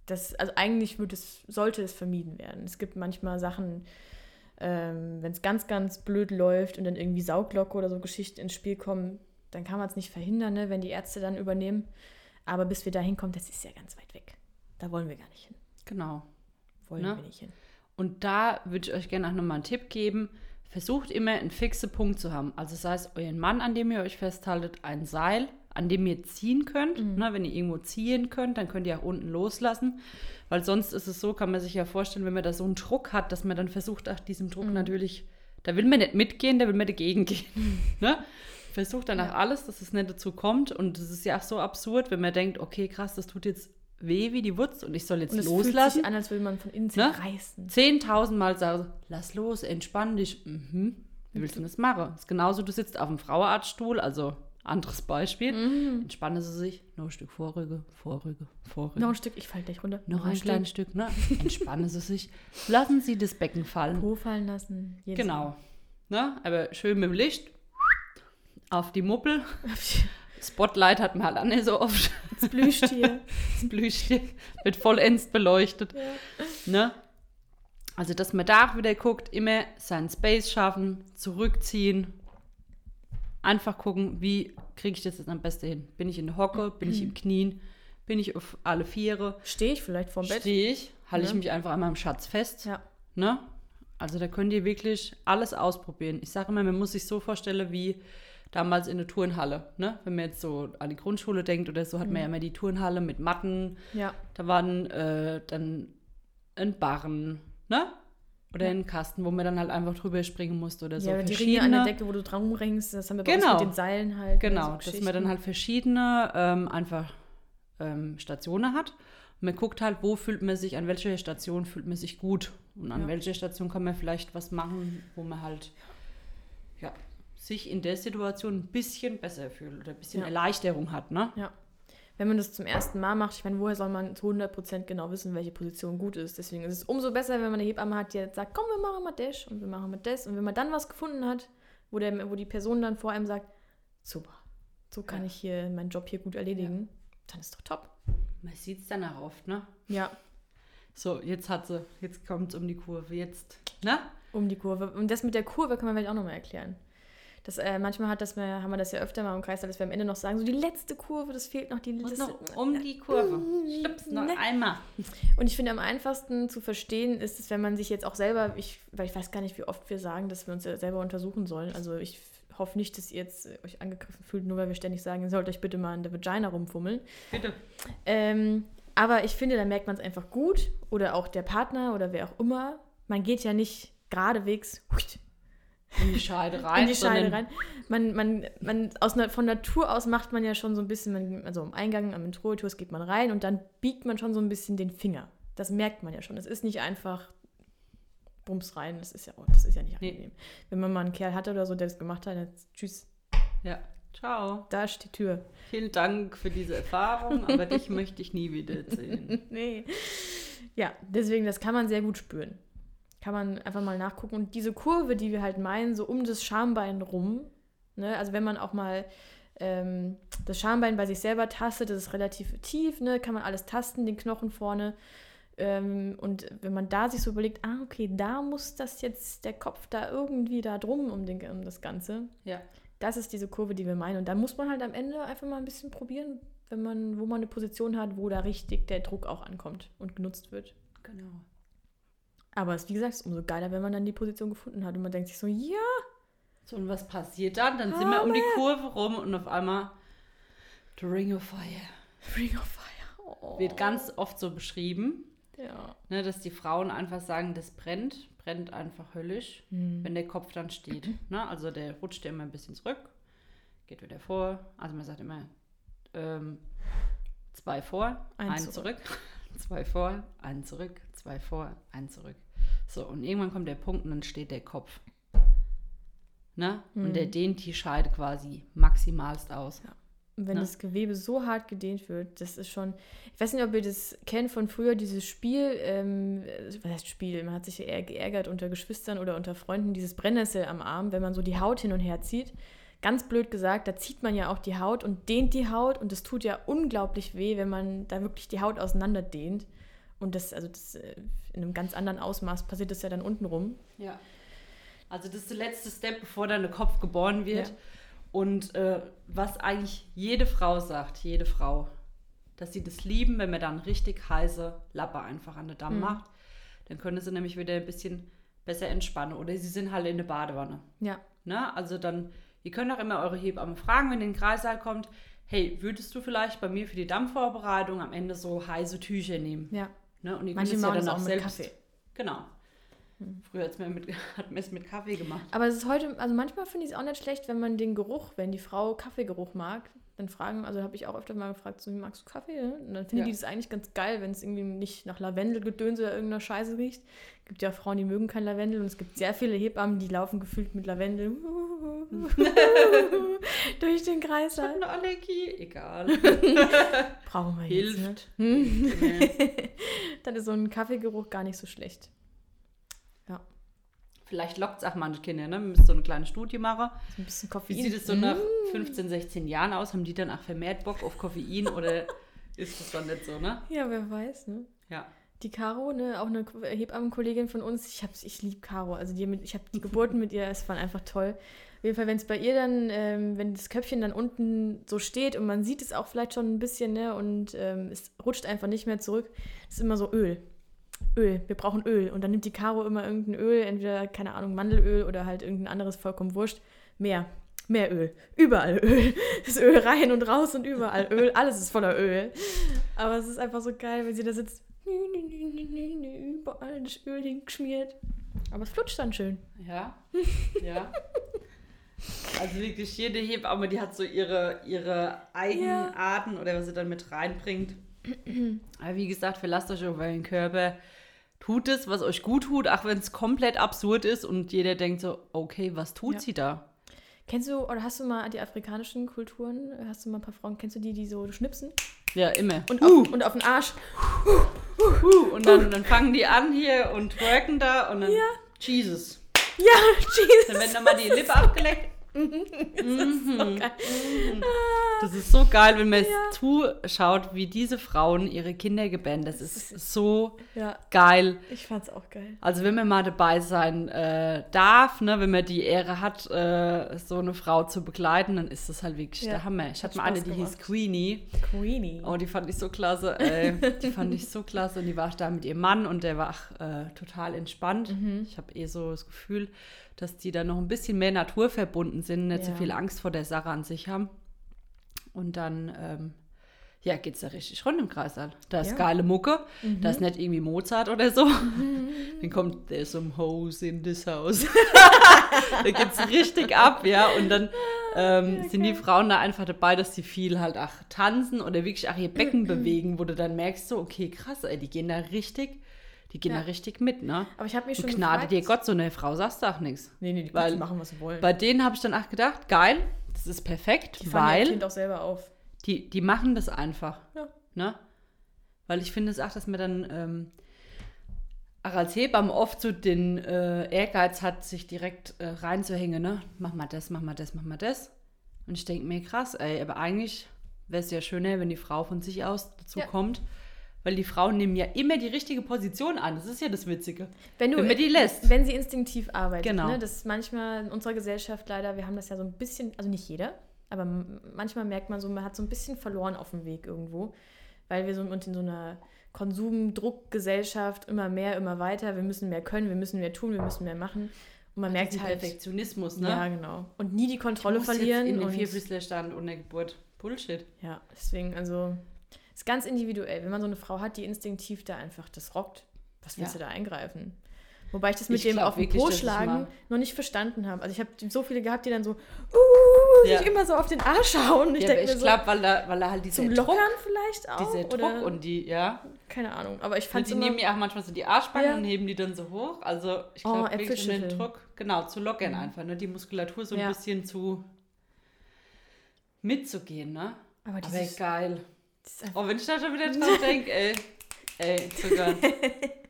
Speaker 2: das, also eigentlich wird es, sollte es vermieden werden. Es gibt manchmal Sachen, ähm, wenn es ganz, ganz blöd läuft und dann irgendwie Sauglocke oder so Geschichten ins Spiel kommen, dann kann man es nicht verhindern, ne, wenn die Ärzte dann übernehmen. Aber bis wir da hinkommen, das ist ja ganz weit weg. Da wollen wir gar nicht hin.
Speaker 1: Genau.
Speaker 2: Wollen
Speaker 1: Ne?
Speaker 2: wir nicht hin.
Speaker 1: Und da würde ich euch gerne auch nochmal einen Tipp geben. Versucht immer einen fixen Punkt zu haben. Also sei es euren Mann, an dem ihr euch festhaltet, ein Seil, an dem ihr ziehen könnt. Ne, wenn ihr irgendwo ziehen könnt, dann könnt ihr auch unten loslassen. Weil sonst ist es so, kann man sich ja vorstellen, wenn man da so einen Druck hat, dass man dann versucht, auch diesem Druck natürlich, da will man nicht mitgehen, da will man dagegen gehen. ne? Versucht dann auch alles, dass es nicht dazu kommt. Und es ist ja auch so absurd, wenn man denkt, okay, krass, das tut jetzt weh wie die Wurz und ich soll jetzt
Speaker 2: Und es fühlt
Speaker 1: loslassen.
Speaker 2: sich an, als würde man von innen
Speaker 1: Ne?
Speaker 2: zerreißen.
Speaker 1: 10.000 Mal sagen, lass los, entspann dich. Mhm. Wie willst du denn das machen? Das ist genauso, du sitzt auf dem Frauenarztstuhl, also anderes Beispiel.
Speaker 2: Mhm.
Speaker 1: Entspanne sie sich, noch ein Stück Vorrüge, Vorrüge, Vorrüge.
Speaker 2: Noch ein Stück, ich falle gleich runter.
Speaker 1: noch ein kleines Stück, ne? Entspannen sie sich. Lassen sie das Becken fallen.
Speaker 2: Po fallen lassen.
Speaker 1: Genau. Ne? Aber schön mit dem Licht auf die Muppel. Spotlight hat man halt auch nicht so oft.
Speaker 2: Das Plüschtier.
Speaker 1: Das Plüschtier wird vollends beleuchtet. Ne? Also, dass man da auch wieder guckt, immer seinen Space schaffen, zurückziehen. Einfach gucken, wie kriege ich das jetzt am besten hin? Bin ich in der Hocke? Bin ich im Knien? Bin ich auf alle Viere?
Speaker 2: Stehe ich vielleicht vorm Bett?
Speaker 1: Stehe ich? Halte ich
Speaker 2: Ne?
Speaker 1: mich einfach an meinem Schatz fest?
Speaker 2: Ja.
Speaker 1: Ne? Also da könnt ihr wirklich alles ausprobieren. Ich sage immer, man muss sich so vorstellen wie damals in der Turnhalle. Ne? Wenn man jetzt so an die Grundschule denkt oder so, hat man ja immer die Turnhalle mit Matten.
Speaker 2: Ja.
Speaker 1: Da waren äh, dann ein Barren, ne? Oder
Speaker 2: Ja.
Speaker 1: ein Kasten, wo man dann halt einfach drüber springen musste oder so.
Speaker 2: ja, die Ringe an der Decke, wo du dran rumringst, das haben wir bei
Speaker 1: Genau.
Speaker 2: uns mit den Seilen halt.
Speaker 1: Genau,
Speaker 2: so
Speaker 1: dass man dann halt verschiedene ähm, einfach ähm, Stationen hat. Und man guckt halt, wo fühlt man sich, an welcher Station fühlt man sich gut. Und an
Speaker 2: Ja.
Speaker 1: welcher Station kann man vielleicht was machen, wo man halt ja, sich in der Situation ein bisschen besser fühlt oder ein bisschen
Speaker 2: Ja.
Speaker 1: Erleichterung hat. Ne?
Speaker 2: Ja. Wenn man das zum ersten Mal macht, ich meine, woher soll man zu 100% genau wissen, welche Position gut ist? Deswegen ist es umso besser, wenn man eine Hebamme hat, die jetzt sagt, komm, wir machen mal das und wir machen mal das. Und wenn man dann was gefunden hat, wo, der, wo die Person dann vor einem sagt, super, so kann
Speaker 1: Ja.
Speaker 2: ich hier meinen Job hier gut erledigen, dann ist doch top.
Speaker 1: Man sieht es dann auch oft, ne?
Speaker 2: Ja,
Speaker 1: So, jetzt hat sie, jetzt kommt es um die Kurve, jetzt, ne?
Speaker 2: um die Kurve. Und das mit der Kurve kann man vielleicht auch nochmal erklären. Das, äh, manchmal hat das, mal- haben wir das ja öfter mal im Kreis, dass wir am Ende noch sagen, so die letzte Kurve, das fehlt noch die letzte.
Speaker 1: noch um die Kurve. Schlips, noch
Speaker 2: Ne?
Speaker 1: einmal.
Speaker 2: Und ich finde, am einfachsten zu verstehen ist es, wenn man sich jetzt auch selber, ich, weil ich weiß gar nicht, wie oft wir sagen, dass wir uns ja selber untersuchen sollen. Also ich hoffe nicht, dass ihr jetzt äh, euch angegriffen fühlt, nur weil wir ständig sagen, ihr sollt euch bitte mal in der Vagina rumfummeln.
Speaker 1: Bitte.
Speaker 2: Ähm, aber ich finde, da merkt man es einfach gut. Oder auch der Partner oder wer auch immer. Man geht ja nicht geradewegs
Speaker 1: In die Scheide rein.
Speaker 2: in die Scheide rein. Man, man, man, aus, von Natur aus macht man ja schon so ein bisschen, also am Eingang, am Introitus geht man rein und dann biegt man schon so ein bisschen den Finger. Das merkt man ja schon. Es ist nicht einfach Bums rein, das ist ja, auch, das ist ja nicht
Speaker 1: Nee.
Speaker 2: angenehm. Wenn man mal einen Kerl hatte oder so, der das gemacht hat, dann tschüss,
Speaker 1: Ja. Ciao.
Speaker 2: da ist die Tür.
Speaker 1: Vielen Dank für diese Erfahrung, aber dich möchte ich nie wieder sehen.
Speaker 2: nee. Ja, deswegen, das kann man sehr gut spüren. Kann man einfach mal nachgucken. Und diese Kurve, die wir halt meinen, so um das Schambein rum, ne, also wenn man auch mal ähm, das Schambein bei sich selber tastet, das ist relativ tief, ne? kann man alles tasten, den Knochen vorne. Ähm, und wenn man da sich so überlegt, ah, okay, da muss das jetzt der Kopf da irgendwie da drum um, den, um das Ganze.
Speaker 1: Ja.
Speaker 2: Das ist diese Kurve, die wir meinen. Und da muss man halt am Ende einfach mal ein bisschen probieren, wenn man, wo man eine Position hat, wo da richtig der Druck auch ankommt und genutzt wird.
Speaker 1: Genau.
Speaker 2: Aber es, wie gesagt, ist umso geiler, wenn man dann die Position gefunden hat und man denkt sich so, ja,
Speaker 1: So, und was passiert dann? Dann sind wir um die Kurve rum und auf einmal The Ring of Fire.
Speaker 2: Ring of Fire. Oh.
Speaker 1: Wird ganz oft so beschrieben,
Speaker 2: Ja.
Speaker 1: ne, dass die Frauen einfach sagen, das brennt, brennt einfach höllisch, wenn der Kopf dann steht. Ne? Also der rutscht ja immer ein bisschen zurück, geht wieder vor. Also man sagt immer ähm, zwei vor,
Speaker 2: Ein
Speaker 1: ein,
Speaker 2: zurück.
Speaker 1: zurück. zwei vor, ein zurück, zwei vor, ein zurück. So, und irgendwann kommt der Punkt und dann steht der Kopf. Ne? Und der dehnt die Scheide quasi maximalst aus.
Speaker 2: Und wenn
Speaker 1: Ne?
Speaker 2: das Gewebe so hart gedehnt wird, das ist schon. Ich weiß nicht, ob ihr das kennt von früher, dieses Spiel, ähm, was heißt Spiel? Man hat sich ja eher geärgert unter Geschwistern oder unter Freunden, dieses Brennnessel am Arm, wenn man so die Haut hin und her zieht. Ganz blöd gesagt, da zieht man ja auch die Haut und dehnt die Haut und das tut ja unglaublich weh, wenn man da wirklich die Haut auseinander dehnt. Und das, also das äh, in einem ganz anderen Ausmaß passiert das ja dann unten rum.
Speaker 1: Ja. Also das ist der letzte Step, bevor dann der Kopf geboren wird.
Speaker 2: Ja.
Speaker 1: Und äh, was eigentlich jede Frau sagt, jede Frau, dass sie das lieben, wenn man dann richtig heiße Lappe einfach an der Damm macht, dann können sie nämlich wieder ein bisschen besser entspannen. Oder sie sind halt in der Badewanne.
Speaker 2: Ja.
Speaker 1: Ne? Also dann, ihr könnt auch immer eure Hebamme fragen, wenn ihr in den Kreissaal kommt, hey, würdest du vielleicht bei mir für die Dammvorbereitung am Ende so heiße Tücher nehmen?
Speaker 2: Ja.
Speaker 1: Ne? Und ihr
Speaker 2: Manche
Speaker 1: es ja
Speaker 2: machen
Speaker 1: dann auch
Speaker 2: auch mit
Speaker 1: selbst.
Speaker 2: Kaffee.
Speaker 1: Genau. Früher hat's mir mit, hat man es mit Kaffee gemacht.
Speaker 2: Aber es ist heute, also manchmal finde ich es auch nicht schlecht, wenn man den Geruch, wenn die Frau Kaffeegeruch mag, dann fragen, also habe ich auch öfter mal gefragt, so, magst du Kaffee? Und dann finden
Speaker 1: Ja.
Speaker 2: die das eigentlich ganz geil, wenn es irgendwie nicht nach Lavendelgedöns oder irgendeiner Scheiße riecht. Gibt ja Frauen, die mögen kein Lavendel und es gibt sehr viele Hebammen, die laufen gefühlt mit Lavendel durch den Kreis.
Speaker 1: Ich habe eine Allergie. Egal.
Speaker 2: Brauchen wir jetzt
Speaker 1: Hilft.
Speaker 2: nicht.
Speaker 1: Nee.
Speaker 2: Dann ist so ein Kaffeegeruch gar nicht so schlecht.
Speaker 1: Vielleicht lockt es auch manche Kinder, ne? Wir müssen so eine kleine Studie machen.
Speaker 2: So ein bisschen
Speaker 1: Wie
Speaker 2: Koffein.
Speaker 1: sieht es so nach 15, 16 Jahren aus? Haben die dann auch vermehrt Bock auf Koffein oder ist das dann nicht so, ne?
Speaker 2: Ja, wer weiß, ne?
Speaker 1: Ja.
Speaker 2: Die Caro, ne, auch eine Hebammenkollegin von uns, ich, hab's- ich liebe Caro. Also die, ich habe die Geburten mit ihr, es waren einfach toll. Auf jeden Fall, wenn es bei ihr dann, ähm, wenn das Köpfchen dann unten so steht und man sieht es auch vielleicht schon ein bisschen, ne, und ähm, es rutscht einfach nicht mehr zurück, ist immer so Öl. Öl, wir brauchen Öl. Und dann nimmt die Caro immer irgendein Öl, entweder, keine Ahnung, Mandelöl oder halt irgendein anderes, vollkommen wurscht. Mehr. Mehr Öl. Überall Öl. Das Öl rein und raus und überall Öl. Alles ist voller Öl. Aber es ist einfach so geil, wenn sie da sitzt. Überall das Öl hingeschmiert. Aber es flutscht dann schön.
Speaker 1: Ja. Ja. Also wirklich jede Hebamme, die hat so ihre, ihre Eigenarten oder was sie dann mit reinbringt. Aber wie gesagt, verlasst euch auf euren Körper. Tut es, was euch gut tut, auch wenn es komplett absurd ist und jeder denkt so, okay, was tut
Speaker 2: Ja.
Speaker 1: sie da?
Speaker 2: Kennst du, oder hast du mal die afrikanischen Kulturen, hast du mal ein paar Frauen, kennst du die, die so schnipsen?
Speaker 1: Ja, immer.
Speaker 2: Und auf, und auf den Arsch.
Speaker 1: Und dann, dann fangen die an hier und twerken da und dann Jesus.
Speaker 2: Ja, Jesus.
Speaker 1: Dann werden nochmal die Lippe abgeleckt. Mhm. Das ist so geil, wenn man es zuschaut, wie diese Frauen ihre Kinder gebären. Das ist so
Speaker 2: Ja,
Speaker 1: geil.
Speaker 2: ich fand's auch geil.
Speaker 1: Also wenn man mal dabei sein äh, darf, ne, wenn man die Ehre hat, äh, so eine Frau zu begleiten, dann ist das halt wirklich
Speaker 2: Ja,
Speaker 1: der Hammer. Ich
Speaker 2: hat
Speaker 1: hatte mal eine, die hieß
Speaker 2: gemacht.
Speaker 1: Queenie.
Speaker 2: Queenie.
Speaker 1: Oh, die fand ich so klasse. Ey. Die fand ich so klasse. Und die war da mit ihrem Mann und der war auch, äh, total entspannt.
Speaker 2: Mhm.
Speaker 1: Ich habe eh so das Gefühl, dass die da noch ein bisschen mehr naturverbunden sind, nicht so
Speaker 2: Ja.
Speaker 1: viel Angst vor der Sache an sich haben. Und dann, ähm, ja, geht's da richtig rund im Kreis an. Da ist
Speaker 2: Ja. Mhm.
Speaker 1: geile Mucke. Da ist nicht irgendwie Mozart oder so. Dann kommt There's some hoes in this house. da geht's richtig ab, ja. Und dann ähm, sind die Frauen da einfach dabei, dass die viel halt auch tanzen oder wirklich auch ihr Becken bewegen, wo du dann merkst, so, okay, krass, ey, die gehen da richtig, die gehen
Speaker 2: Ja.
Speaker 1: da richtig mit, ne?
Speaker 2: Aber ich habe mich
Speaker 1: Und
Speaker 2: schon
Speaker 1: Gnade
Speaker 2: gefragt,
Speaker 1: dir Gott, so eine Frau sagst du auch nichts.
Speaker 2: Nee, nee, die
Speaker 1: Weil-
Speaker 2: machen, was sie wollen.
Speaker 1: Bei denen habe ich dann auch gedacht, geil, das ist perfekt,
Speaker 2: die
Speaker 1: weil
Speaker 2: Kind auch selber auf.
Speaker 1: die, die machen das einfach.
Speaker 2: Ja.
Speaker 1: Ne? Weil ich finde es auch, dass man dann ähm, auch als Hebamme oft so den äh, Ehrgeiz hat, sich direkt äh, reinzuhängen. Ne? Mach mal das, mach mal das, mach mal das. Und ich denke mir, krass, ey, aber eigentlich wäre es ja schöner, wenn die Frau von sich aus dazu
Speaker 2: Ja.
Speaker 1: kommt. Weil die Frauen nehmen ja immer die richtige Position an. Das ist ja das Witzige.
Speaker 2: Wenn, du,
Speaker 1: Wenn man die lässt.
Speaker 2: Wenn sie instinktiv arbeitet.
Speaker 1: Genau.
Speaker 2: Ne? Das ist manchmal in unserer Gesellschaft leider, wir haben das ja so ein bisschen, also nicht jeder, aber manchmal merkt man so, man hat so ein bisschen verloren auf dem Weg irgendwo, weil wir so und in so einer Konsumdruckgesellschaft immer mehr, immer weiter, wir müssen mehr können, wir müssen mehr tun, wir müssen mehr machen. Und man merkt halt,
Speaker 1: Perfektionismus, ne?
Speaker 2: ja genau. Und nie die Kontrolle verlieren.
Speaker 1: In den
Speaker 2: und,
Speaker 1: Vierfüßlerstand und der Geburt. Bullshit.
Speaker 2: ja, deswegen, also, ist ganz individuell. Wenn man so eine Frau hat, die instinktiv da einfach das rockt, was willst
Speaker 1: Ja.
Speaker 2: du da eingreifen? Wobei ich das mit
Speaker 1: Ich
Speaker 2: dem
Speaker 1: glaub
Speaker 2: auf den Po schlagen noch nicht verstanden habe. Also ich habe so viele gehabt, die dann so uh,
Speaker 1: Ja.
Speaker 2: sich immer so auf den Arsch hauen. Und ich
Speaker 1: ja, ich
Speaker 2: so,
Speaker 1: glaube, weil da, weil da halt dieser
Speaker 2: zum
Speaker 1: Druck,
Speaker 2: Lockern vielleicht auch.
Speaker 1: dieser Druck
Speaker 2: oder,
Speaker 1: und die, ja.
Speaker 2: keine Ahnung. Aber ich fand
Speaker 1: die
Speaker 2: immer,
Speaker 1: nehmen ja auch manchmal so die Arschbacken
Speaker 2: Ja.
Speaker 1: und heben die dann so hoch. Also ich
Speaker 2: Oh,
Speaker 1: glaube
Speaker 2: Äpfel
Speaker 1: wirklich, um den. Druck, genau, zu lockern einfach, ne? Die Muskulatur so ein
Speaker 2: Ja.
Speaker 1: bisschen zu mitzugehen, ne?
Speaker 2: aber
Speaker 1: Aber geil. Oh, wenn ich da schon wieder dran denke, ey. Ey, sogar.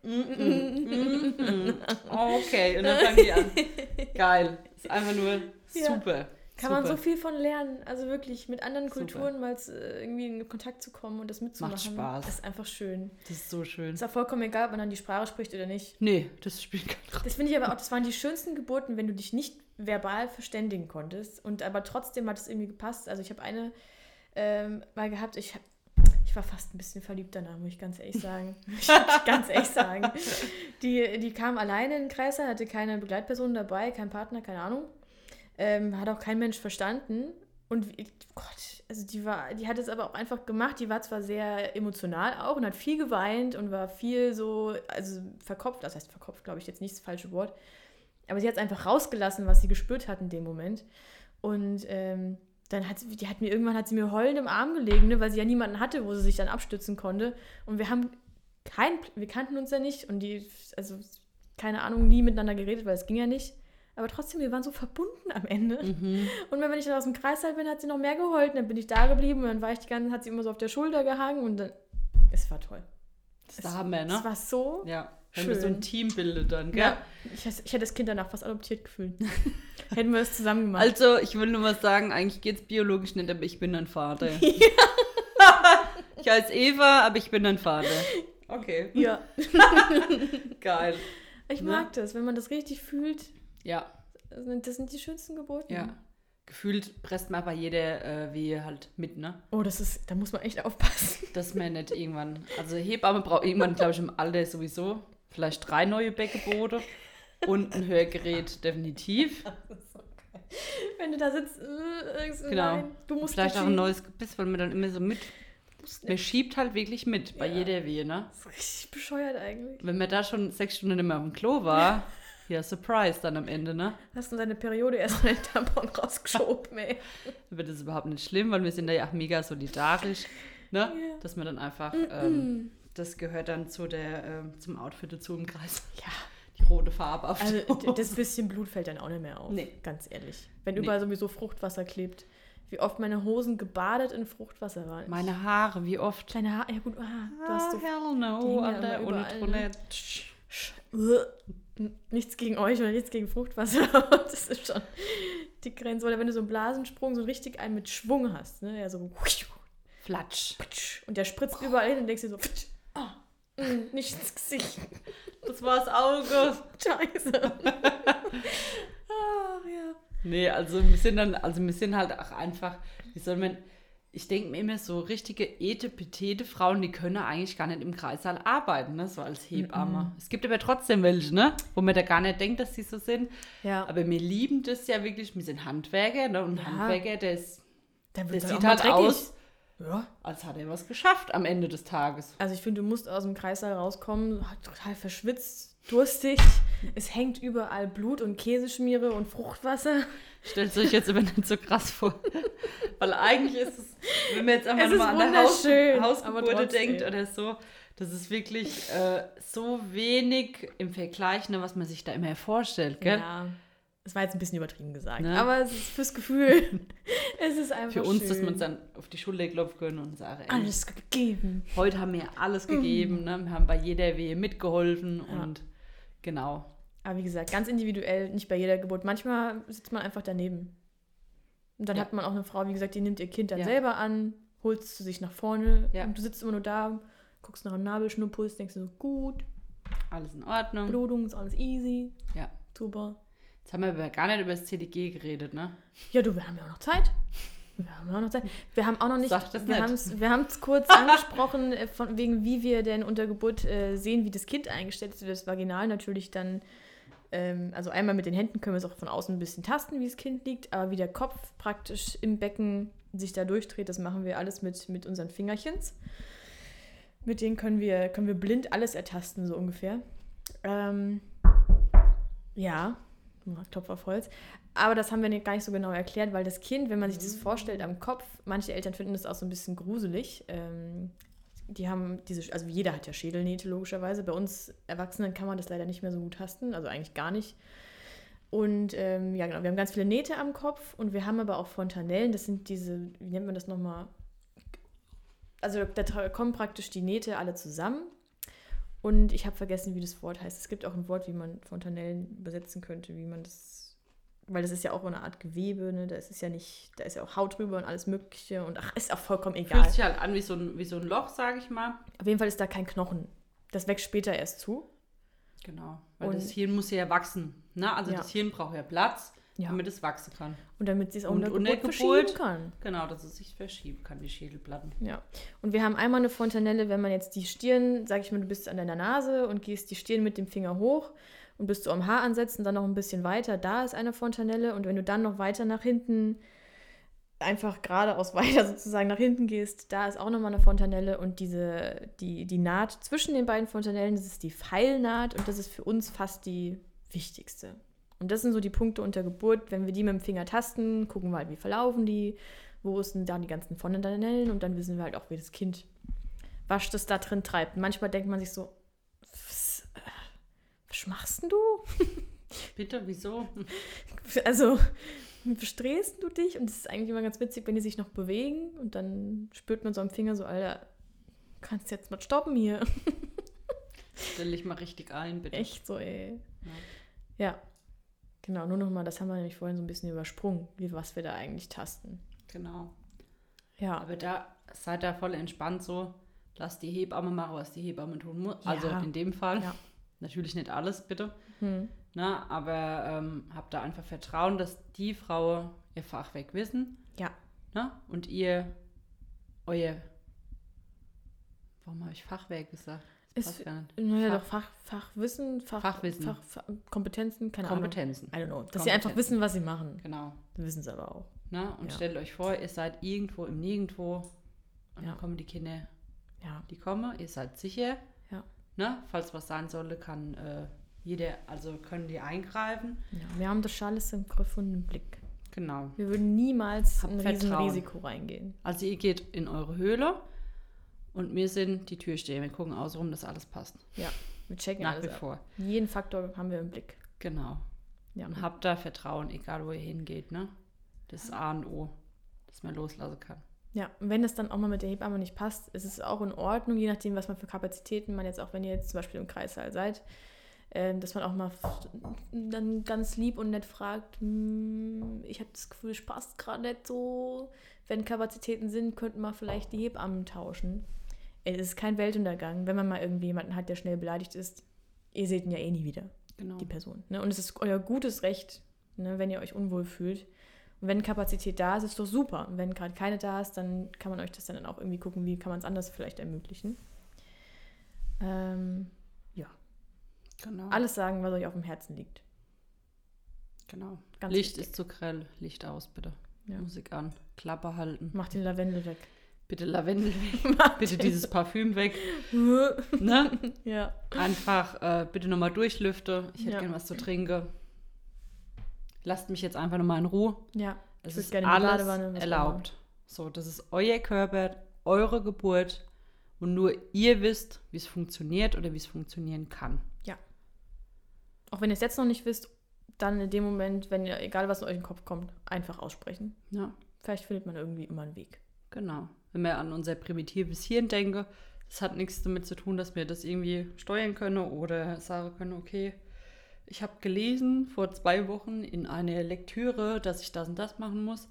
Speaker 1: Mm, mm, mm, mm. Oh, okay, und dann fangen die an. Geil. Ist einfach nur
Speaker 2: Ja.
Speaker 1: super.
Speaker 2: kann
Speaker 1: super.
Speaker 2: man so viel von lernen. Also wirklich mit anderen
Speaker 1: Super.
Speaker 2: Kulturen mal äh, irgendwie in Kontakt zu kommen und das mitzumachen.
Speaker 1: Spaß.
Speaker 2: Das ist einfach schön.
Speaker 1: Das ist so schön.
Speaker 2: Ist auch vollkommen egal, ob man dann die Sprache spricht oder nicht.
Speaker 1: Nee, das spielt keine Rolle.
Speaker 2: Das finde ich aber auch, das waren die schönsten Geburten, wenn du dich nicht verbal verständigen konntest. Und aber trotzdem hat es irgendwie gepasst. Also ich habe eine ähm, mal gehabt, ich, ich war fast ein bisschen verliebt danach, muss ich ganz ehrlich sagen. Ich ganz ehrlich sagen. Die, die kam alleine in den Kreißsaal, hatte keine Begleitperson dabei, kein Partner, keine Ahnung. Ähm, hat auch kein Mensch verstanden. Und wie- Gott, also die war, die hat es aber auch einfach gemacht. Die war zwar sehr emotional auch und hat viel geweint und war viel so, also verkopft, das heißt verkopft, glaube ich, jetzt nicht das falsche Wort. Aber sie hat es einfach rausgelassen, was sie gespürt hat in dem Moment. Und ähm, dann hat sie, die hat mir irgendwann hat sie mir heulend im Arm gelegen, ne, weil sie ja niemanden hatte, wo sie sich dann abstützen konnte. Und wir haben kein, wir kannten uns ja nicht und die, also keine Ahnung, nie miteinander geredet, weil es ging ja nicht. Aber trotzdem, wir waren so verbunden am Ende.
Speaker 1: Mhm.
Speaker 2: Und wenn ich dann aus dem Kreis halt bin, hat sie noch mehr geheult. Und dann bin ich da geblieben und dann war ich die ganze, hat sie immer so auf der Schulter gehangen und dann, es war toll.
Speaker 1: Das ist der Hammer,
Speaker 2: Es
Speaker 1: ne?
Speaker 2: war so
Speaker 1: Ja. Wenn wir so
Speaker 2: schön.
Speaker 1: ein Team bildet dann, gell?
Speaker 2: ja, ich, ich hätte das Kind danach fast adoptiert gefühlt. Hätten wir das zusammen gemacht.
Speaker 1: Also, ich will nur mal sagen, eigentlich geht es biologisch nicht, aber ich bin ein Vater. ich heiße Eva, aber ich bin ein Vater. Okay,
Speaker 2: ja,
Speaker 1: geil.
Speaker 2: ich
Speaker 1: Ne?
Speaker 2: mag das, wenn man das richtig fühlt.
Speaker 1: Ja,
Speaker 2: Das sind, das sind die schönsten Geburten.
Speaker 1: ja. Gefühlt presst man bei jeder äh, Wehe halt mit, ne?
Speaker 2: Oh, das ist, da muss man echt aufpassen.
Speaker 1: Dass man nicht irgendwann. Also, Hebamme braucht irgendwann, glaube ich, im Alter sowieso vielleicht drei neue Beckgebote und ein Hörgerät, definitiv.
Speaker 2: Wenn du da sitzt, äh,
Speaker 1: Genau.
Speaker 2: nein, du musst
Speaker 1: Vielleicht auch ein neues Gebiss, weil man dann immer so mit. Man schiebt halt wirklich mit bei
Speaker 2: Ja.
Speaker 1: jeder Wehe, ne?
Speaker 2: Das ist richtig bescheuert eigentlich.
Speaker 1: Wenn man da schon sechs Stunden immer auf dem Klo war, ja, Surprise dann am Ende, ne?
Speaker 2: Hast du deine Periode erst mal den Tampon rausgeschoben, ey.
Speaker 1: Dann wird es überhaupt nicht schlimm, weil wir sind da ja auch mega solidarisch, ne?
Speaker 2: Ja.
Speaker 1: Dass man dann einfach, ähm, das gehört dann zu der, ähm, zum Outfit dazu im Kreis.
Speaker 2: Ja,
Speaker 1: Die rote Farbe auf
Speaker 2: also das bisschen Blut fällt dann auch nicht mehr auf.
Speaker 1: Nee.
Speaker 2: Ganz ehrlich. Wenn
Speaker 1: Nee.
Speaker 2: überall sowieso Fruchtwasser klebt. Wie oft meine Hosen gebadet in Fruchtwasser waren.
Speaker 1: Meine Haare, wie oft?
Speaker 2: Kleine Haare, ja gut, ah, du
Speaker 1: Ah,
Speaker 2: hast so
Speaker 1: hell no, Alter.
Speaker 2: immer
Speaker 1: Und
Speaker 2: überall,
Speaker 1: drunter.
Speaker 2: ne? N- Nichts gegen euch oder nichts gegen Fruchtwasser. das ist schon die Grenze. Oder wenn du so einen Blasensprung so richtig einen mit Schwung hast, ne? Ja, so
Speaker 1: Flatsch.
Speaker 2: und der spritzt überall hin und denkst dir so, nicht ins Gesicht.
Speaker 1: Das war das Auge.
Speaker 2: Scheiße. Ach ja.
Speaker 1: Nee, also wir sind dann, also wir sind halt auch einfach, wie soll man, ich denke mir immer so richtige etepetete Frauen, die können eigentlich gar nicht im Kreissaal arbeiten, ne, so als Hebamme. Es gibt aber trotzdem welche, ne, wo man da gar nicht denkt, dass sie so sind.
Speaker 2: Ja,
Speaker 1: Aber wir lieben das ja wirklich, wir sind Handwerker, ne, und
Speaker 2: Ja.
Speaker 1: Handwerker, der, ist, der
Speaker 2: wird
Speaker 1: sieht halt aus,
Speaker 2: Ja.
Speaker 1: als hat er was geschafft am Ende des Tages.
Speaker 2: Also ich finde, du musst aus dem Kreissaal rauskommen, total verschwitzt, durstig. Es hängt überall Blut und Käseschmiere und Fruchtwasser.
Speaker 1: Stellt euch jetzt aber nicht so krass vor. Weil eigentlich ist es, wenn man jetzt einfach nochmal an der Haus,
Speaker 2: trotzdem.
Speaker 1: denkt oder so, das ist wirklich äh, so wenig im Vergleich, ne, was man sich da immer vorstellt, gell?
Speaker 2: Ja, das war jetzt ein bisschen übertrieben gesagt.
Speaker 1: Ne?
Speaker 2: Aber es ist fürs Gefühl. es ist einfach
Speaker 1: Für uns,
Speaker 2: schön.
Speaker 1: dass wir uns dann auf die Schulter klopfen können und sagen, ey,
Speaker 2: alles gegeben.
Speaker 1: heute haben wir alles gegeben, ne? wir haben bei jeder Wehe mitgeholfen
Speaker 2: Ja.
Speaker 1: und genau.
Speaker 2: Aber wie gesagt, ganz individuell, nicht bei jeder Geburt. Manchmal sitzt man einfach daneben. Und dann
Speaker 1: Ja.
Speaker 2: hat man auch eine Frau, wie gesagt, die nimmt ihr Kind dann
Speaker 1: Ja.
Speaker 2: selber an, holt es zu sich nach vorne und du sitzt immer nur da, guckst nach dem Nabelschnurpuls, denkst du so, gut,
Speaker 1: Alles in Ordnung.
Speaker 2: Blutung ist alles easy.
Speaker 1: Ja.
Speaker 2: Super.
Speaker 1: Jetzt haben wir aber gar nicht über das CDG geredet, ne?
Speaker 2: Ja, du, wir haben ja auch noch Zeit. Wir haben auch noch Zeit. Wir haben auch noch nicht,
Speaker 1: Sag das
Speaker 2: wir haben es kurz angesprochen, äh, von wegen wie wir denn unter Geburt äh, sehen, wie das Kind eingestellt ist. Das Vaginal natürlich dann, ähm, also einmal mit den Händen können wir es auch von außen ein bisschen tasten, wie das Kind liegt, aber wie der Kopf praktisch im Becken sich da durchdreht, das machen wir alles mit, mit unseren Fingerchens. Mit denen können wir, können wir blind alles ertasten, so ungefähr. Ähm, ja, Topf auf Holz. Aber das haben wir gar nicht so genau erklärt, weil das Kind, wenn man sich das vorstellt am Kopf, manche Eltern finden das auch so ein bisschen gruselig. Ähm, die haben diese, also jeder hat ja Schädelnähte logischerweise. Bei uns Erwachsenen kann man das leider nicht mehr so gut tasten, also eigentlich gar nicht. Und ähm, ja, genau, wir haben ganz viele Nähte am Kopf und wir haben aber auch Fontanellen. Das sind diese, wie nennt man das nochmal? Also da kommen praktisch die Nähte alle zusammen. Und ich habe vergessen, wie das Wort heißt. Es gibt auch ein Wort, wie man Fontanellen übersetzen könnte, wie man das. Weil das ist ja auch eine Art Gewebe, ne? Da ist es ja nicht, da ist ja auch Haut drüber und alles Mögliche und ach, ist auch vollkommen egal.
Speaker 1: Fühlt sich halt an wie so ein, wie so ein Loch, sage ich mal.
Speaker 2: Auf jeden Fall ist da kein Knochen. Das wächst später erst zu.
Speaker 1: Genau. Weil
Speaker 2: Und-
Speaker 1: das Hirn muss ja wachsen. Ne? Also
Speaker 2: Ja.
Speaker 1: das Hirn braucht ja Platz,
Speaker 2: Ja.
Speaker 1: damit es wachsen kann.
Speaker 2: Und damit sie es auch
Speaker 1: Und unter
Speaker 2: Geburt- verschieben kann.
Speaker 1: Genau, dass es sich verschieben kann, die Schädelplatten.
Speaker 2: Ja. Und wir haben einmal eine Fontanelle, wenn man jetzt die Stirn, sag ich mal, du bist an deiner Nase und gehst die Stirn mit dem Finger hoch und bist so am Haar ansetzen, dann noch ein bisschen weiter, da ist eine Fontanelle. Und wenn du dann noch weiter nach hinten, einfach geradeaus weiter sozusagen nach hinten gehst, da ist auch nochmal eine Fontanelle. Und diese, die, die Naht zwischen den beiden Fontanellen, das ist die Pfeilnaht und das ist für uns fast die wichtigste. Und das sind so die Punkte unter Geburt. Wenn wir die mit dem Finger tasten, gucken wir halt, wie verlaufen die, wo ist denn da die ganzen Fontanellen und dann wissen wir halt auch, wie das Kind was das da drin treibt. Manchmal denkt man sich so, was, äh, was machst denn du?
Speaker 1: Bitte, wieso?
Speaker 2: Also, bestresst du dich? Und es ist eigentlich immer ganz witzig, wenn die sich noch bewegen und dann spürt man so am Finger so, Alter, kannst jetzt mal stoppen hier.
Speaker 1: Stell dich mal richtig ein, bitte.
Speaker 2: Echt so, ey.
Speaker 1: Ja.
Speaker 2: Ja. Genau, nur nochmal, das haben wir nämlich vorhin so ein bisschen übersprungen, wie was wir da eigentlich tasten.
Speaker 1: Genau.
Speaker 2: Ja.
Speaker 1: Aber da seid da voll entspannt so. Lasst die Hebamme machen, was die Hebamme tun muss.
Speaker 2: Ja.
Speaker 1: Also in dem Fall.
Speaker 2: Ja.
Speaker 1: Natürlich nicht alles, bitte.
Speaker 2: Hm.
Speaker 1: Na, aber ähm, habt da einfach Vertrauen, dass die Frau ihr Fachwerk wissen.
Speaker 2: Ja.
Speaker 1: Na? Und ihr euer. Warum habe ich Fachwerk gesagt?
Speaker 2: Ist-. Naja,
Speaker 1: Fach-
Speaker 2: doch Fach, Fachwissen, Fach,
Speaker 1: Fachwissen.
Speaker 2: Fach, Fach, Kompetenzen, keine
Speaker 1: Kompetenzen.
Speaker 2: Ahnung. I don't know. Dass sie einfach wissen, was sie machen.
Speaker 1: Genau.
Speaker 2: Wissen sie aber auch.
Speaker 1: Na? Und
Speaker 2: Ja.
Speaker 1: stellt euch vor, ihr seid irgendwo im Nirgendwo. Und
Speaker 2: Ja.
Speaker 1: dann kommen die Kinder,
Speaker 2: Ja.
Speaker 1: die kommen, ihr seid sicher.
Speaker 2: Ja.
Speaker 1: Na? Falls was sein sollte, kann äh, jeder, also können die eingreifen.
Speaker 2: ja. Wir haben das alles im Griff und im Blick.
Speaker 1: Genau.
Speaker 2: Wir würden niemals
Speaker 1: Habt
Speaker 2: ein
Speaker 1: Vertrauen.
Speaker 2: Riesenrisiko reingehen.
Speaker 1: Also ihr geht in eure Höhle und wir sind die Türsteher. Wir gucken außenrum, dass alles passt.
Speaker 2: Ja. Wir checken
Speaker 1: Nach
Speaker 2: alles
Speaker 1: wie
Speaker 2: ab.
Speaker 1: vor.
Speaker 2: Jeden Faktor haben wir im Blick.
Speaker 1: Genau.
Speaker 2: Ja.
Speaker 1: Und habt da Vertrauen, egal wo ihr hingeht, ne? Das ist A und O, dass man loslassen kann.
Speaker 2: Ja, und wenn es dann auch mal mit der Hebamme nicht passt, ist es auch in Ordnung, je nachdem, was man für Kapazitäten man jetzt auch, wenn ihr jetzt zum Beispiel im Kreissaal seid, ähm, dass man auch mal dann ganz lieb und nett fragt, "Hm, ich habe das Gefühl, es passt gerade nicht so. Wenn Kapazitäten sind, könnten wir vielleicht die Hebammen tauschen. Es ist kein Weltuntergang, wenn man mal irgendwie jemanden hat, der schnell beleidigt ist. Ihr seht ihn ja eh nie wieder
Speaker 1: Genau.
Speaker 2: die Person. Ne? Und es ist euer gutes Recht, ne, wenn ihr euch unwohl fühlt. Und wenn Kapazität da ist, ist doch super. Und wenn gerade keine da ist, dann kann man euch das dann auch irgendwie gucken, wie kann man es anders vielleicht ermöglichen. Ähm,
Speaker 1: Genau.
Speaker 2: alles sagen, was euch auf dem Herzen liegt.
Speaker 1: genau.
Speaker 2: Ganz
Speaker 1: Licht
Speaker 2: wichtig.
Speaker 1: ist zu grell, Licht aus, bitte.
Speaker 2: Ja.
Speaker 1: Musik an, Klappe halten.
Speaker 2: Macht den Lavendel weg.
Speaker 1: Bitte Lavendel weg. bitte dieses Parfüm weg. ne?
Speaker 2: ja.
Speaker 1: Einfach äh, bitte nochmal durchlüfte. Ich hätte
Speaker 2: Ja.
Speaker 1: gern was zu trinken. Lasst mich jetzt einfach nochmal in Ruhe.
Speaker 2: Ja.
Speaker 1: Es ist
Speaker 2: gerne
Speaker 1: alles erlaubt. So, das ist euer Körper, eure Geburt und nur ihr wisst, wie es funktioniert oder wie es funktionieren kann.
Speaker 2: Auch wenn ihr es jetzt noch nicht wisst, dann in dem Moment, wenn ihr, egal was in euch in den Kopf kommt, einfach aussprechen.
Speaker 1: Ja,
Speaker 2: Vielleicht findet man irgendwie immer einen Weg.
Speaker 1: genau. Wenn wir an unser primitives Hirn denken, das hat nichts damit zu tun, dass wir das irgendwie steuern können oder sagen können, okay, ich habe gelesen vor zwei Wochen in einer Lektüre, dass ich das und das machen muss.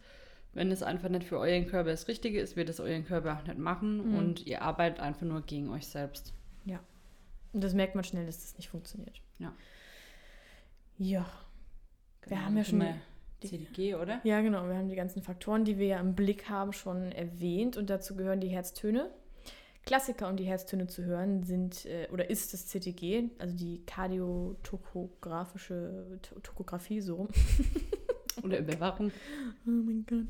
Speaker 1: Wenn es einfach nicht für euren Körper das Richtige ist, wird es euren Körper auch nicht machen
Speaker 2: Mhm.
Speaker 1: und ihr arbeitet einfach nur gegen euch selbst.
Speaker 2: Und das merkt man schnell, dass das nicht funktioniert.
Speaker 1: Ja.
Speaker 2: Ja. Wir
Speaker 1: Genau,
Speaker 2: haben ja schon
Speaker 1: können
Speaker 2: die-
Speaker 1: CDG, oder?
Speaker 2: Ja, genau. Wir haben die ganzen Faktoren, die wir ja im Blick haben, schon erwähnt. Und dazu gehören die Herztöne. Klassiker, um die Herztöne zu hören, sind äh, oder ist das CTG, also die kardiotokografische To- Tokographie, so rum.
Speaker 1: Oder Überwachung.
Speaker 2: Oh mein Gott.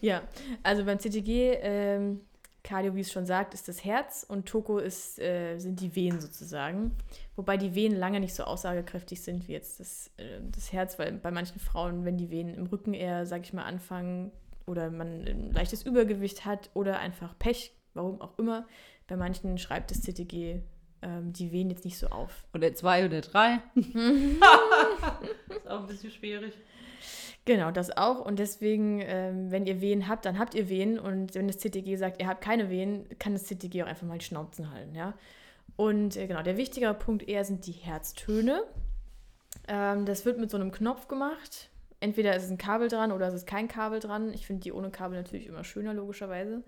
Speaker 2: Ja, also beim CTG, ähm, Cardio, wie es schon sagt, ist das Herz und Toko ist, äh, sind die Venen sozusagen. Wobei die Venen lange nicht so aussagekräftig sind wie jetzt das, äh, das Herz, weil bei manchen Frauen, wenn die Venen im Rücken eher, sag ich mal, anfangen oder man ein leichtes Übergewicht hat oder einfach Pech, warum auch immer, bei manchen schreibt das CTG ähm, die Venen jetzt nicht so auf.
Speaker 1: Oder zwei oder drei. ist auch ein bisschen schwierig.
Speaker 2: Genau, das auch. Und deswegen, ähm, wenn ihr Wehen habt, dann habt ihr Wehen. Und wenn das CTG sagt, ihr habt keine Wehen, kann das CTG auch einfach mal die Schnauzen halten, ja. Und äh, genau, der wichtigere Punkt eher sind die Herztöne. Ähm, das wird mit so einem Knopf gemacht. Entweder ist es ein Kabel dran oder es ist kein Kabel dran. Ich finde die ohne Kabel natürlich immer schöner, logischerweise.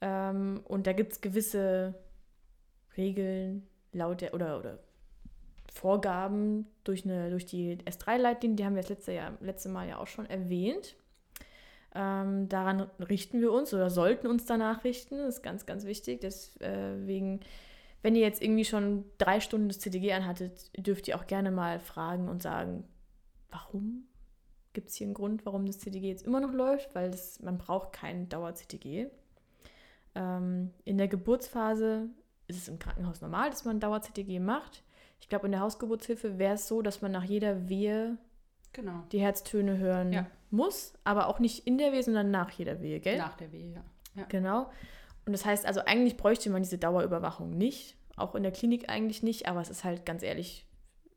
Speaker 2: Ähm, und da gibt es gewisse Regeln laut der oder, oder Vorgaben durch, eine, durch die S3-Leitlinien, die haben wir das letzte, Jahr, letzte Mal ja auch schon erwähnt. Ähm, daran richten wir uns oder sollten uns danach richten. Das ist ganz, ganz wichtig. Deswegen, wenn ihr jetzt irgendwie schon drei Stunden das CTG anhattet, dürft ihr auch gerne mal fragen und sagen, warum? Gibt es hier einen Grund, warum das CTG jetzt immer noch läuft? Weil das, man braucht kein Dauer-CTG. Ähm, in der Geburtsphase ist es im Krankenhaus normal, dass man Dauer-CTG macht. Ich glaube, in der Hausgeburtshilfe wäre es so, dass man nach jeder Wehe
Speaker 1: Genau.
Speaker 2: die Herztöne hören
Speaker 1: Ja.
Speaker 2: muss, aber auch nicht in der Wehe, sondern nach jeder Wehe, gell?
Speaker 1: Nach der Wehe, ja.
Speaker 2: Genau. Und das heißt also, eigentlich bräuchte man diese Dauerüberwachung nicht. Auch in der Klinik eigentlich nicht, aber es ist halt ganz ehrlich,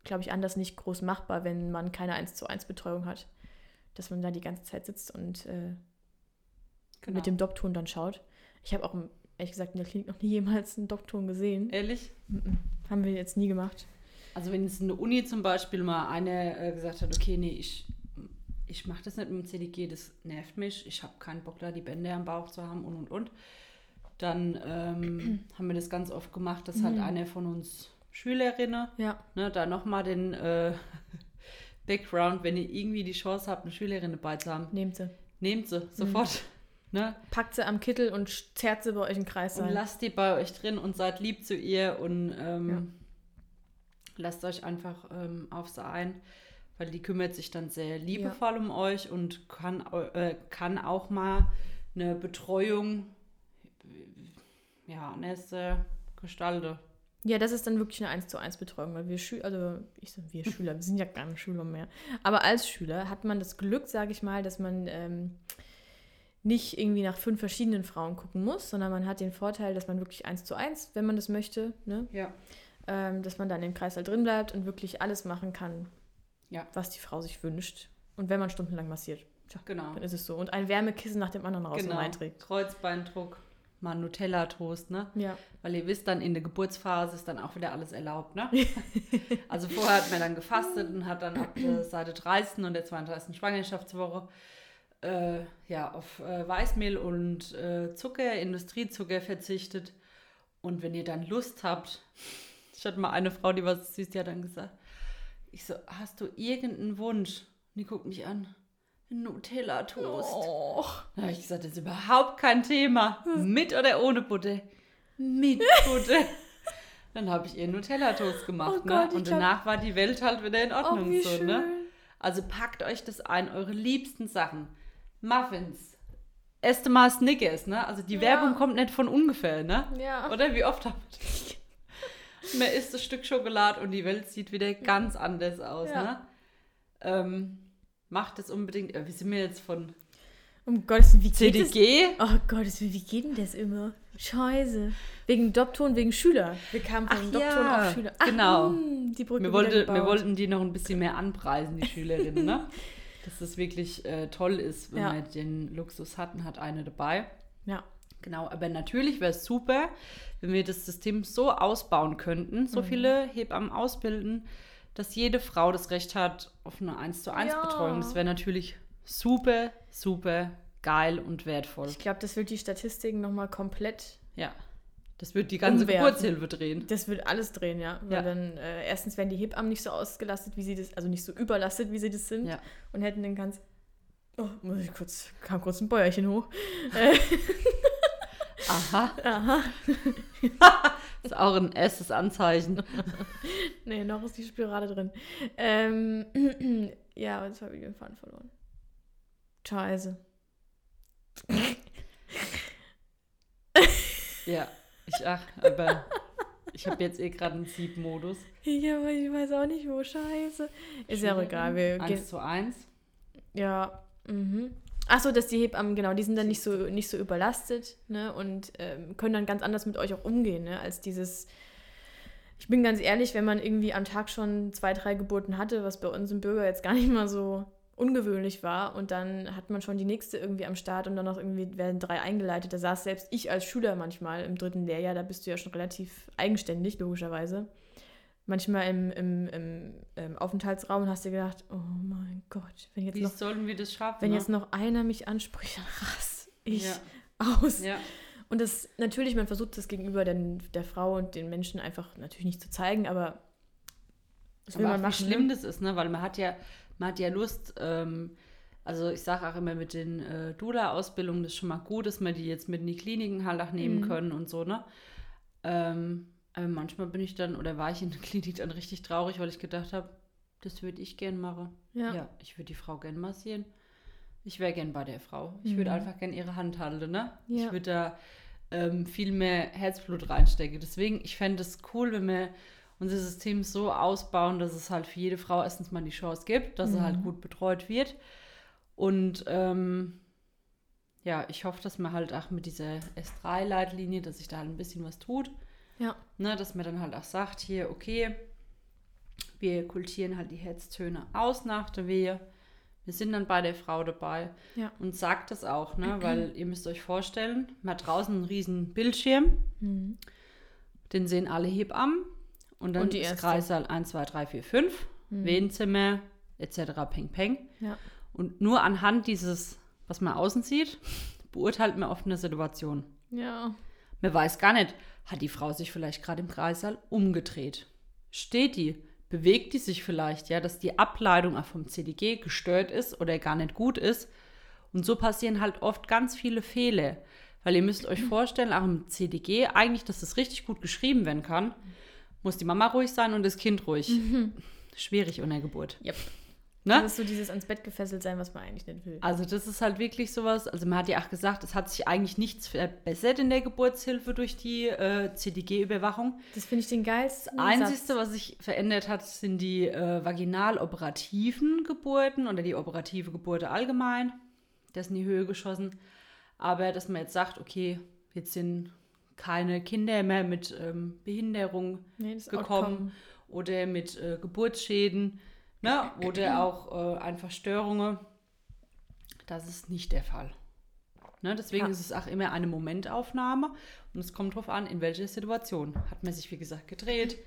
Speaker 2: glaube ich, anders nicht groß machbar, wenn man keine 1 zu 1 Betreuung hat. Dass man da die ganze Zeit sitzt und äh,
Speaker 1: Genau.
Speaker 2: mit dem Doppton dann schaut. Ich habe auch, ehrlich gesagt, in der Klinik noch nie jemals einen Doppton gesehen.
Speaker 1: Ehrlich?
Speaker 2: Haben wir jetzt nie gemacht.
Speaker 1: Also wenn es in der Uni zum Beispiel mal eine äh, gesagt hat, okay, nee, ich, ich mache das nicht mit dem CDG, das nervt mich, ich habe keinen Bock da, die Bänder am Bauch zu haben und und und, dann ähm, haben wir das ganz oft gemacht, dass halt
Speaker 2: Mhm.
Speaker 1: eine von uns Schülerinnen,
Speaker 2: Ja.
Speaker 1: ne, da nochmal den äh, Background, wenn ihr irgendwie die Chance habt, eine Schülerin dabei zu haben,
Speaker 2: Nehmt sie.
Speaker 1: nehmt sie sofort. Ne?
Speaker 2: Packt sie am Kittel und zerrt sie bei euch in den Kreis
Speaker 1: Und
Speaker 2: rein.
Speaker 1: lasst die bei euch drin und seid lieb zu ihr und ähm,
Speaker 2: Ja.
Speaker 1: Lasst euch einfach ähm, auf sie ein, weil die kümmert sich dann sehr liebevoll um euch und kann, äh, kann auch mal eine Betreuung ja, nächste gestalten.
Speaker 2: Ja, das ist dann wirklich eine 1 zu 1 Betreuung, weil wir Schüler, also ich sag wir Schüler, wir sind ja keine Schüler mehr. Aber als Schüler hat man das Glück, sage ich mal, dass man ähm, nicht irgendwie nach fünf verschiedenen Frauen gucken muss, sondern man hat den Vorteil, dass man wirklich 1 zu 1, wenn man das möchte, ne,
Speaker 1: Ja.
Speaker 2: Ähm, dass man dann im Kreißsaal drin bleibt und wirklich alles machen kann,
Speaker 1: Ja.
Speaker 2: was die Frau sich wünscht. Und wenn man stundenlang massiert, tja,
Speaker 1: Genau.
Speaker 2: dann ist es so. Und ein Wärmekissen nach dem anderen raus
Speaker 1: genau.
Speaker 2: reinträgt.
Speaker 1: Kreuzbeindruck, mal Nutella-Toast, ne?
Speaker 2: Ja.
Speaker 1: Weil ihr wisst, dann in der Geburtsphase ist dann auch wieder alles erlaubt, ne? also vorher hat man dann gefastet und hat dann ab der Seite 30. und der 32. Schwangerschaftswoche äh, ja, auf äh, Weißmehl und äh, Zucker, Industriezucker verzichtet. Und wenn ihr dann Lust habt, ich hatte mal eine Frau, die war so süß, die hat dann gesagt, ich so, hast du irgendeinen Wunsch? Und die guckt mich an, Nutella-Toast.
Speaker 2: Oh.
Speaker 1: Da habe ich gesagt, das ist überhaupt kein Thema. Mit oder ohne Butter? Mit Butter. Dann habe ich ihr Nutella-Toast gemacht.
Speaker 2: Oh
Speaker 1: ne?
Speaker 2: Gott, ich
Speaker 1: Und
Speaker 2: glaub-
Speaker 1: danach war die Welt halt wieder in
Speaker 2: Oh,
Speaker 1: Ordnung.
Speaker 2: wie
Speaker 1: so, ne? Also packt euch das ein, eure liebsten Sachen. Muffins. Esst mal Snickers, ne? Also die
Speaker 2: Ja.
Speaker 1: Werbung kommt nicht von ungefähr, ne?
Speaker 2: Ja.
Speaker 1: Oder wie oft habt ihr? Man isst ein Stück Schokolade und die Welt sieht wieder ganz anders aus,
Speaker 2: Ja.
Speaker 1: ne? Ähm, macht es unbedingt. Äh, wie sind wir jetzt von
Speaker 2: Um Gottes Willen, wie geht?
Speaker 1: CDG?
Speaker 2: Oh Gottes Willen, wie geht denn das immer? Scheiße. Wegen Dopton, wegen Schüler. Wir kamen von
Speaker 1: Ach
Speaker 2: Dopton
Speaker 1: ja,
Speaker 2: auf Schüler.
Speaker 1: genau.
Speaker 2: hm, die Brücke
Speaker 1: Wir, wollte, wir wollten die noch ein bisschen mehr anpreisen, die Schülerinnen, ne? Dass das wirklich äh, toll ist, wenn
Speaker 2: Ja.
Speaker 1: man den Luxus hat und hat eine dabei.
Speaker 2: Ja.
Speaker 1: Genau, aber natürlich wäre es super, wenn wir das System so ausbauen könnten,
Speaker 2: Mhm.
Speaker 1: so viele Hebammen ausbilden, dass jede Frau das Recht hat auf eine 1 zu 1
Speaker 2: Ja.
Speaker 1: Betreuung. Das wäre natürlich super, super geil und wertvoll.
Speaker 2: Ich glaube, das wird die Statistiken nochmal komplett.
Speaker 1: Ja. Das wird die ganze
Speaker 2: Umwerfen.
Speaker 1: Geburtshilfe drehen.
Speaker 2: Das wird alles drehen, ja. Weil
Speaker 1: Ja.
Speaker 2: dann äh, erstens werden die Hebammen nicht so ausgelastet, wie sie das, also nicht so überlastet, wie sie das sind.
Speaker 1: Ja.
Speaker 2: Und hätten dann ganz. Oh, muss ich kurz, kam kurz ein Bäuerchen hoch.
Speaker 1: Aha.
Speaker 2: aha.
Speaker 1: Das ist auch ein erstes Anzeichen.
Speaker 2: Nee, noch ist die Spirale drin. Ähm, ja, aber jetzt habe ich den Faden verloren. Scheiße.
Speaker 1: Ja. Ich, ach, aber ich habe jetzt eh gerade einen Siebmodus.
Speaker 2: Ja, aber ich weiß auch nicht, wo. Scheiße. Ist ja auch egal. Wir gehen,
Speaker 1: Eins zu eins.
Speaker 2: Ja, mhm. Achso, dass die Hebammen, genau, die sind dann nicht so, nicht so überlastet, ne? Und ähm, können dann ganz anders mit euch auch umgehen, ne? Als dieses. Ich bin ganz ehrlich, wenn man irgendwie am Tag schon zwei, drei Geburten hatte, was bei uns im Bürger jetzt gar nicht mal so ungewöhnlich war, und dann hat man schon die nächste irgendwie am Start und dann noch irgendwie werden drei eingeleitet. Da saß selbst ich als Schüler manchmal im dritten Lehrjahr, da bist du ja schon relativ eigenständig, logischerweise. Manchmal im, im, im, im Aufenthaltsraum und hast dir gedacht, oh mein Gott, wenn jetzt
Speaker 1: Wie
Speaker 2: noch
Speaker 1: sollen wir das schaffen?
Speaker 2: wenn
Speaker 1: ne?
Speaker 2: jetzt noch einer mich anspricht, dann rass ich
Speaker 1: Ja.
Speaker 2: aus.
Speaker 1: Ja.
Speaker 2: Und das natürlich, man versucht das gegenüber den, der Frau und den Menschen einfach natürlich nicht zu zeigen, aber das will
Speaker 1: Aber
Speaker 2: man machen.
Speaker 1: wie schlimm
Speaker 2: ne?
Speaker 1: das ist, ne? Weil man hat ja, man hat ja Lust, ähm, also ich sage auch immer mit den äh, Dula-Ausbildungen, das ist schon mal gut, dass wir die jetzt mit in die Kliniken halt auch nehmen
Speaker 2: Mhm.
Speaker 1: können und so, ne? Ähm, aber manchmal bin ich dann, oder war ich in der Klinik dann richtig traurig, weil ich gedacht habe, das würde ich gern machen.
Speaker 2: Ja.
Speaker 1: Ja, ich würde die Frau gern massieren. Ich wäre gern bei der Frau. Ich würde
Speaker 2: Mhm.
Speaker 1: einfach gern ihre Hand halten, ne?
Speaker 2: Ja.
Speaker 1: Ich würde da ähm, viel mehr Herzblut reinstecken. Deswegen, ich fände es cool, wenn wir unser System so ausbauen, dass es halt für jede Frau erstens mal die Chance gibt, dass sie halt
Speaker 2: Mhm.
Speaker 1: gut betreut wird. Und ähm, ja, ich hoffe, dass man halt auch mit dieser S3-Leitlinie, dass sich da halt ein bisschen was tut.
Speaker 2: Ja.
Speaker 1: Ne, dass man dann halt auch sagt, hier, okay, wir kultieren halt die Herztöne aus nach der Wehe. Wir sind dann bei der Frau dabei
Speaker 2: Ja.
Speaker 1: und sagt das auch, ne? weil ihr müsst euch vorstellen, man hat draußen einen riesen Bildschirm,
Speaker 2: Mhm.
Speaker 1: den sehen alle Hebammen und dann
Speaker 2: Und die
Speaker 1: ist. Kreissaal 1, 2, 3, 4, 5,
Speaker 2: Mhm.
Speaker 1: Wehenzimmer etc. Peng Peng.
Speaker 2: Ja.
Speaker 1: Und nur anhand dieses, was man außen sieht, beurteilt man oft eine Situation.
Speaker 2: Ja.
Speaker 1: Man weiß gar nicht, hat die Frau sich vielleicht gerade im Kreissaal umgedreht? Steht die? Bewegt die sich vielleicht, ja, dass die Ableitung auch vom CDG gestört ist oder gar nicht gut ist? Und so passieren halt oft ganz viele Fehler. Weil ihr müsst euch vorstellen, auch im CDG, eigentlich, dass das richtig gut geschrieben werden kann, muss die Mama ruhig sein und das Kind ruhig. Schwierig in der Geburt.
Speaker 2: Yep.
Speaker 1: Ne?
Speaker 2: Das ist so dieses ans Bett gefesselt sein, was man eigentlich nicht will.
Speaker 1: Also das ist halt wirklich sowas, also man hat ja auch gesagt, es hat sich eigentlich nichts verbessert in der Geburtshilfe durch die äh, CDG-Überwachung.
Speaker 2: Das finde ich den geilsten.
Speaker 1: Das Einzige, was sich verändert hat, sind die äh, vaginal-operativen Geburten oder die operative Geburt allgemein. Das in die Höhe geschossen. Aber dass man jetzt sagt, okay, jetzt sind keine Kinder mehr mit ähm, Behinderung
Speaker 2: nee,
Speaker 1: gekommen
Speaker 2: Outcome.
Speaker 1: oder mit äh, Geburtsschäden ne? oder auch äh, einfach Störungen. Das ist nicht der Fall. Ne? Deswegen
Speaker 2: Ja.
Speaker 1: ist es auch immer eine Momentaufnahme und es kommt darauf an, in welcher Situation. Hat man sich, wie gesagt, gedreht,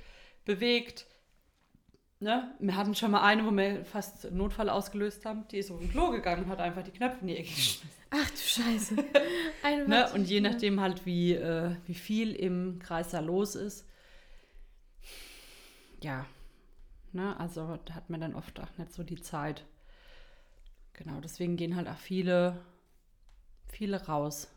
Speaker 1: bewegt. Ne? Wir hatten schon mal eine, wo wir fast einen Notfall ausgelöst haben. Die ist auf den Klo gegangen und hat einfach die Knöpfe in die Ecke geschmissen.
Speaker 2: Ach du Scheiße.
Speaker 1: Ne? Und je nachdem halt, wie, äh, wie viel im Kreis da los ist. Ja. Ne? Also da hat man dann oft auch nicht so die Zeit. Genau, deswegen gehen halt auch viele, viele raus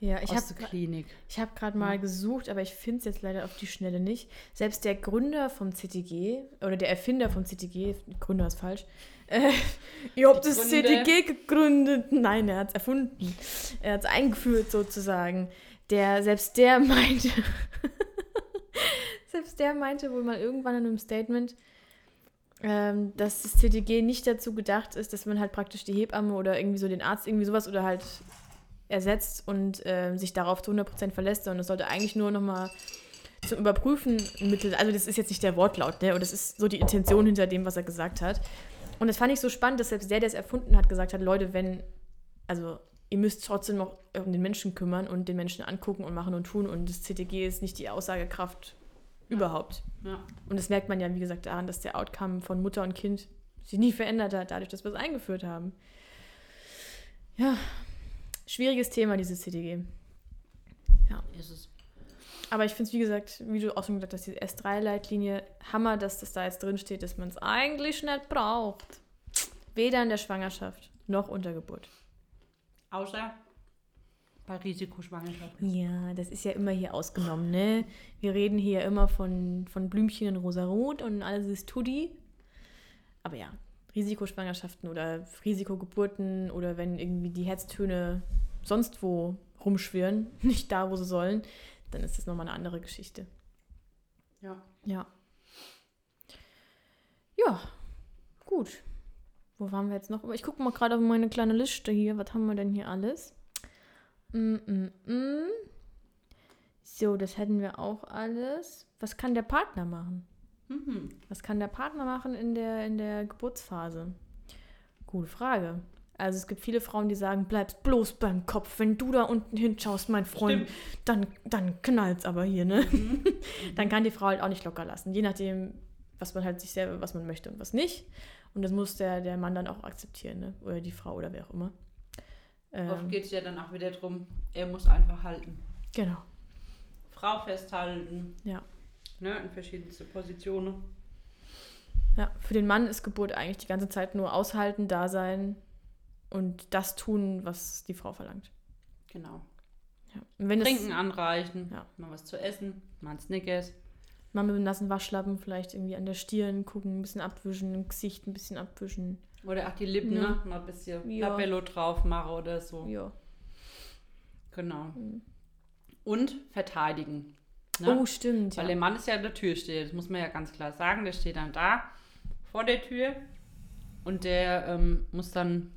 Speaker 2: Ja, ich
Speaker 1: aus
Speaker 2: habe
Speaker 1: der Klinik.
Speaker 2: Ich habe gerade mal gesucht, aber ich finde es jetzt leider auf die Schnelle nicht. Selbst der Gründer vom CTG oder der Erfinder vom CTG, Gründer ist falsch, äh, ihr habt das
Speaker 1: Gründe.
Speaker 2: CTG gegründet. Nein, er hat es erfunden. Er hat es eingeführt sozusagen. Der, selbst der meinte, selbst der meinte wohl mal irgendwann in einem Statement, ähm, dass das CTG nicht dazu gedacht ist, dass man halt praktisch die Hebamme oder irgendwie so den Arzt irgendwie sowas oder halt ersetzt und ähm, sich darauf zu 100% verlässt, sondern es sollte eigentlich nur nochmal zum Überprüfen ein Mittel, also das ist jetzt nicht der Wortlaut, ne, und das ist so die Intention hinter dem, was er gesagt hat. Und das fand ich so spannend, dass selbst der, der es erfunden hat, gesagt hat, Leute, wenn, also ihr müsst trotzdem noch um den Menschen kümmern und den Menschen angucken und machen und tun und das CTG ist nicht die Aussagekraft überhaupt.
Speaker 1: Ja.
Speaker 2: Und das merkt man ja, wie gesagt, daran, dass der Outcome von Mutter und Kind sich nie verändert hat, dadurch, dass wir es eingeführt haben. Ja, schwieriges Thema, dieses CTG.
Speaker 1: Ja. Ist es.
Speaker 2: Aber ich finde es, wie gesagt, wie du auch schon gesagt hast, die S3-Leitlinie, Hammer, dass das da jetzt drin steht, dass man es eigentlich nicht braucht. Weder in der Schwangerschaft noch unter Geburt.
Speaker 1: Außer bei Risikoschwangerschaft.
Speaker 2: Ja, das ist ja immer hier ausgenommen, ne? Wir reden hier immer von, von Blümchen in Rosarot und alles ist Tutti. Aber ja, Risikoschwangerschaften oder Risikogeburten oder wenn irgendwie die Herztöne sonst wo rumschwirren, nicht da, wo sie sollen, dann ist das nochmal eine andere Geschichte.
Speaker 1: Ja.
Speaker 2: Ja. Ja, gut. Wo waren wir jetzt noch? Ich gucke mal gerade auf meine kleine Liste hier. Was haben wir denn hier alles? Mm, mm, mm. So, das hätten wir auch alles. Was kann der Partner machen?
Speaker 1: Mhm.
Speaker 2: Was kann der Partner machen in der, in der Geburtsphase? Gute Frage. Also es gibt viele Frauen, die sagen, bleibst bloß beim Kopf. Wenn du da unten hinschaust, mein Freund, dann, dann knallt's aber hier, ne?
Speaker 1: Mhm.
Speaker 2: dann kann die Frau halt auch nicht locker lassen. Je nachdem, was man halt sich selber, was man möchte und was nicht. Und das muss der, der Mann dann auch akzeptieren, ne? Oder die Frau oder wer auch immer.
Speaker 1: Oft
Speaker 2: Ähm,
Speaker 1: geht es ja dann auch wieder darum, er muss einfach halten.
Speaker 2: genau.
Speaker 1: Frau festhalten.
Speaker 2: Ja.
Speaker 1: Ne, in verschiedenste Positionen.
Speaker 2: Ja, für den Mann ist Geburt eigentlich die ganze Zeit nur aushalten, da sein und das tun, was die Frau verlangt.
Speaker 1: Genau.
Speaker 2: Ja.
Speaker 1: Trinken
Speaker 2: es
Speaker 1: anreichen,
Speaker 2: Ja.
Speaker 1: mal was zu essen, mal ein Snickers.
Speaker 2: mal mit einem nassen Waschlappen vielleicht irgendwie an der Stirn gucken, ein bisschen abwischen, im Gesicht ein bisschen abwischen.
Speaker 1: Oder auch die Lippen,
Speaker 2: Ja.
Speaker 1: ne? Mal ein bisschen
Speaker 2: Ja.
Speaker 1: Labello drauf mache oder so.
Speaker 2: Ja.
Speaker 1: Genau.
Speaker 2: Mhm.
Speaker 1: Und verteidigen. Ne?
Speaker 2: Oh, stimmt.
Speaker 1: Weil
Speaker 2: Ja.
Speaker 1: der Mann ist ja an der Tür steht, das muss man ja ganz klar sagen. Der steht dann da vor der Tür und der ähm, muss dann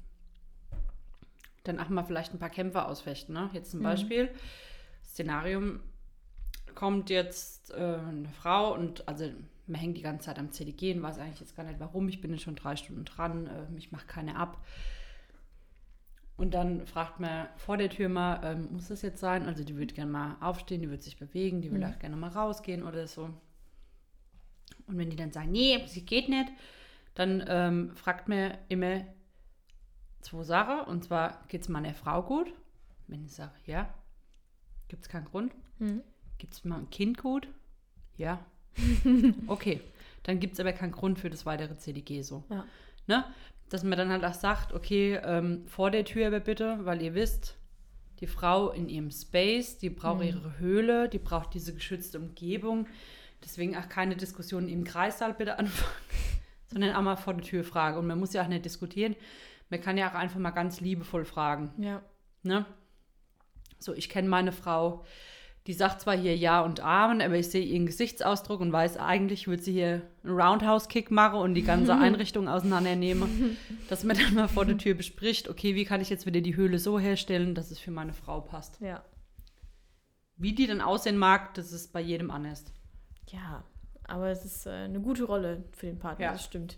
Speaker 1: dann auch mal vielleicht ein paar Kämpfe ausfechten. Ne? Jetzt zum
Speaker 2: Mhm.
Speaker 1: Beispiel, Szenarium kommt jetzt äh, eine Frau und also man hängt die ganze Zeit am CDG und weiß eigentlich jetzt gar nicht warum. Ich bin jetzt schon drei Stunden dran, äh, ich mache keine ab. Und dann fragt man vor der Tür mal, ähm, muss das jetzt sein? Also die würde gerne mal aufstehen, die würde sich bewegen, die will
Speaker 2: Mhm.
Speaker 1: auch gerne mal rausgehen oder so. Und wenn die dann sagen, nee, sie geht nicht, dann ähm, fragt man immer zwei Sachen. Und zwar, geht es meiner Frau gut? Wenn ich sage, ja, gibt es keinen Grund.
Speaker 2: Mhm.
Speaker 1: Gibt es ein Kind gut? Ja. Okay. Dann gibt es aber keinen Grund für das weitere CDG so.
Speaker 2: Ja.
Speaker 1: Ne? Dass man dann halt auch sagt, okay, ähm, vor der Tür aber bitte, weil ihr wisst, die Frau in ihrem Space, die braucht
Speaker 2: Mhm.
Speaker 1: ihre Höhle, die braucht diese geschützte Umgebung. Deswegen auch keine Diskussionen im Kreissaal bitte anfangen, sondern auch mal vor der Tür fragen. Und man muss ja auch nicht diskutieren. Man kann ja auch einfach mal ganz liebevoll fragen.
Speaker 2: Ja.
Speaker 1: Ne? So, ich kenne meine Frau, die sagt zwar hier Ja und Amen, aber ich sehe ihren Gesichtsausdruck und weiß, eigentlich würde sie hier einen Roundhouse-Kick machen und die ganze Einrichtung auseinandernehmen. dass man dann mal vor der Tür bespricht, okay, wie kann ich jetzt wieder die Höhle so herstellen, dass es für meine Frau passt.
Speaker 2: Ja.
Speaker 1: Wie die dann aussehen mag, das ist bei jedem anders.
Speaker 2: Ja. Aber es ist äh, eine gute Rolle für den Partner,
Speaker 1: Ja.
Speaker 2: das stimmt.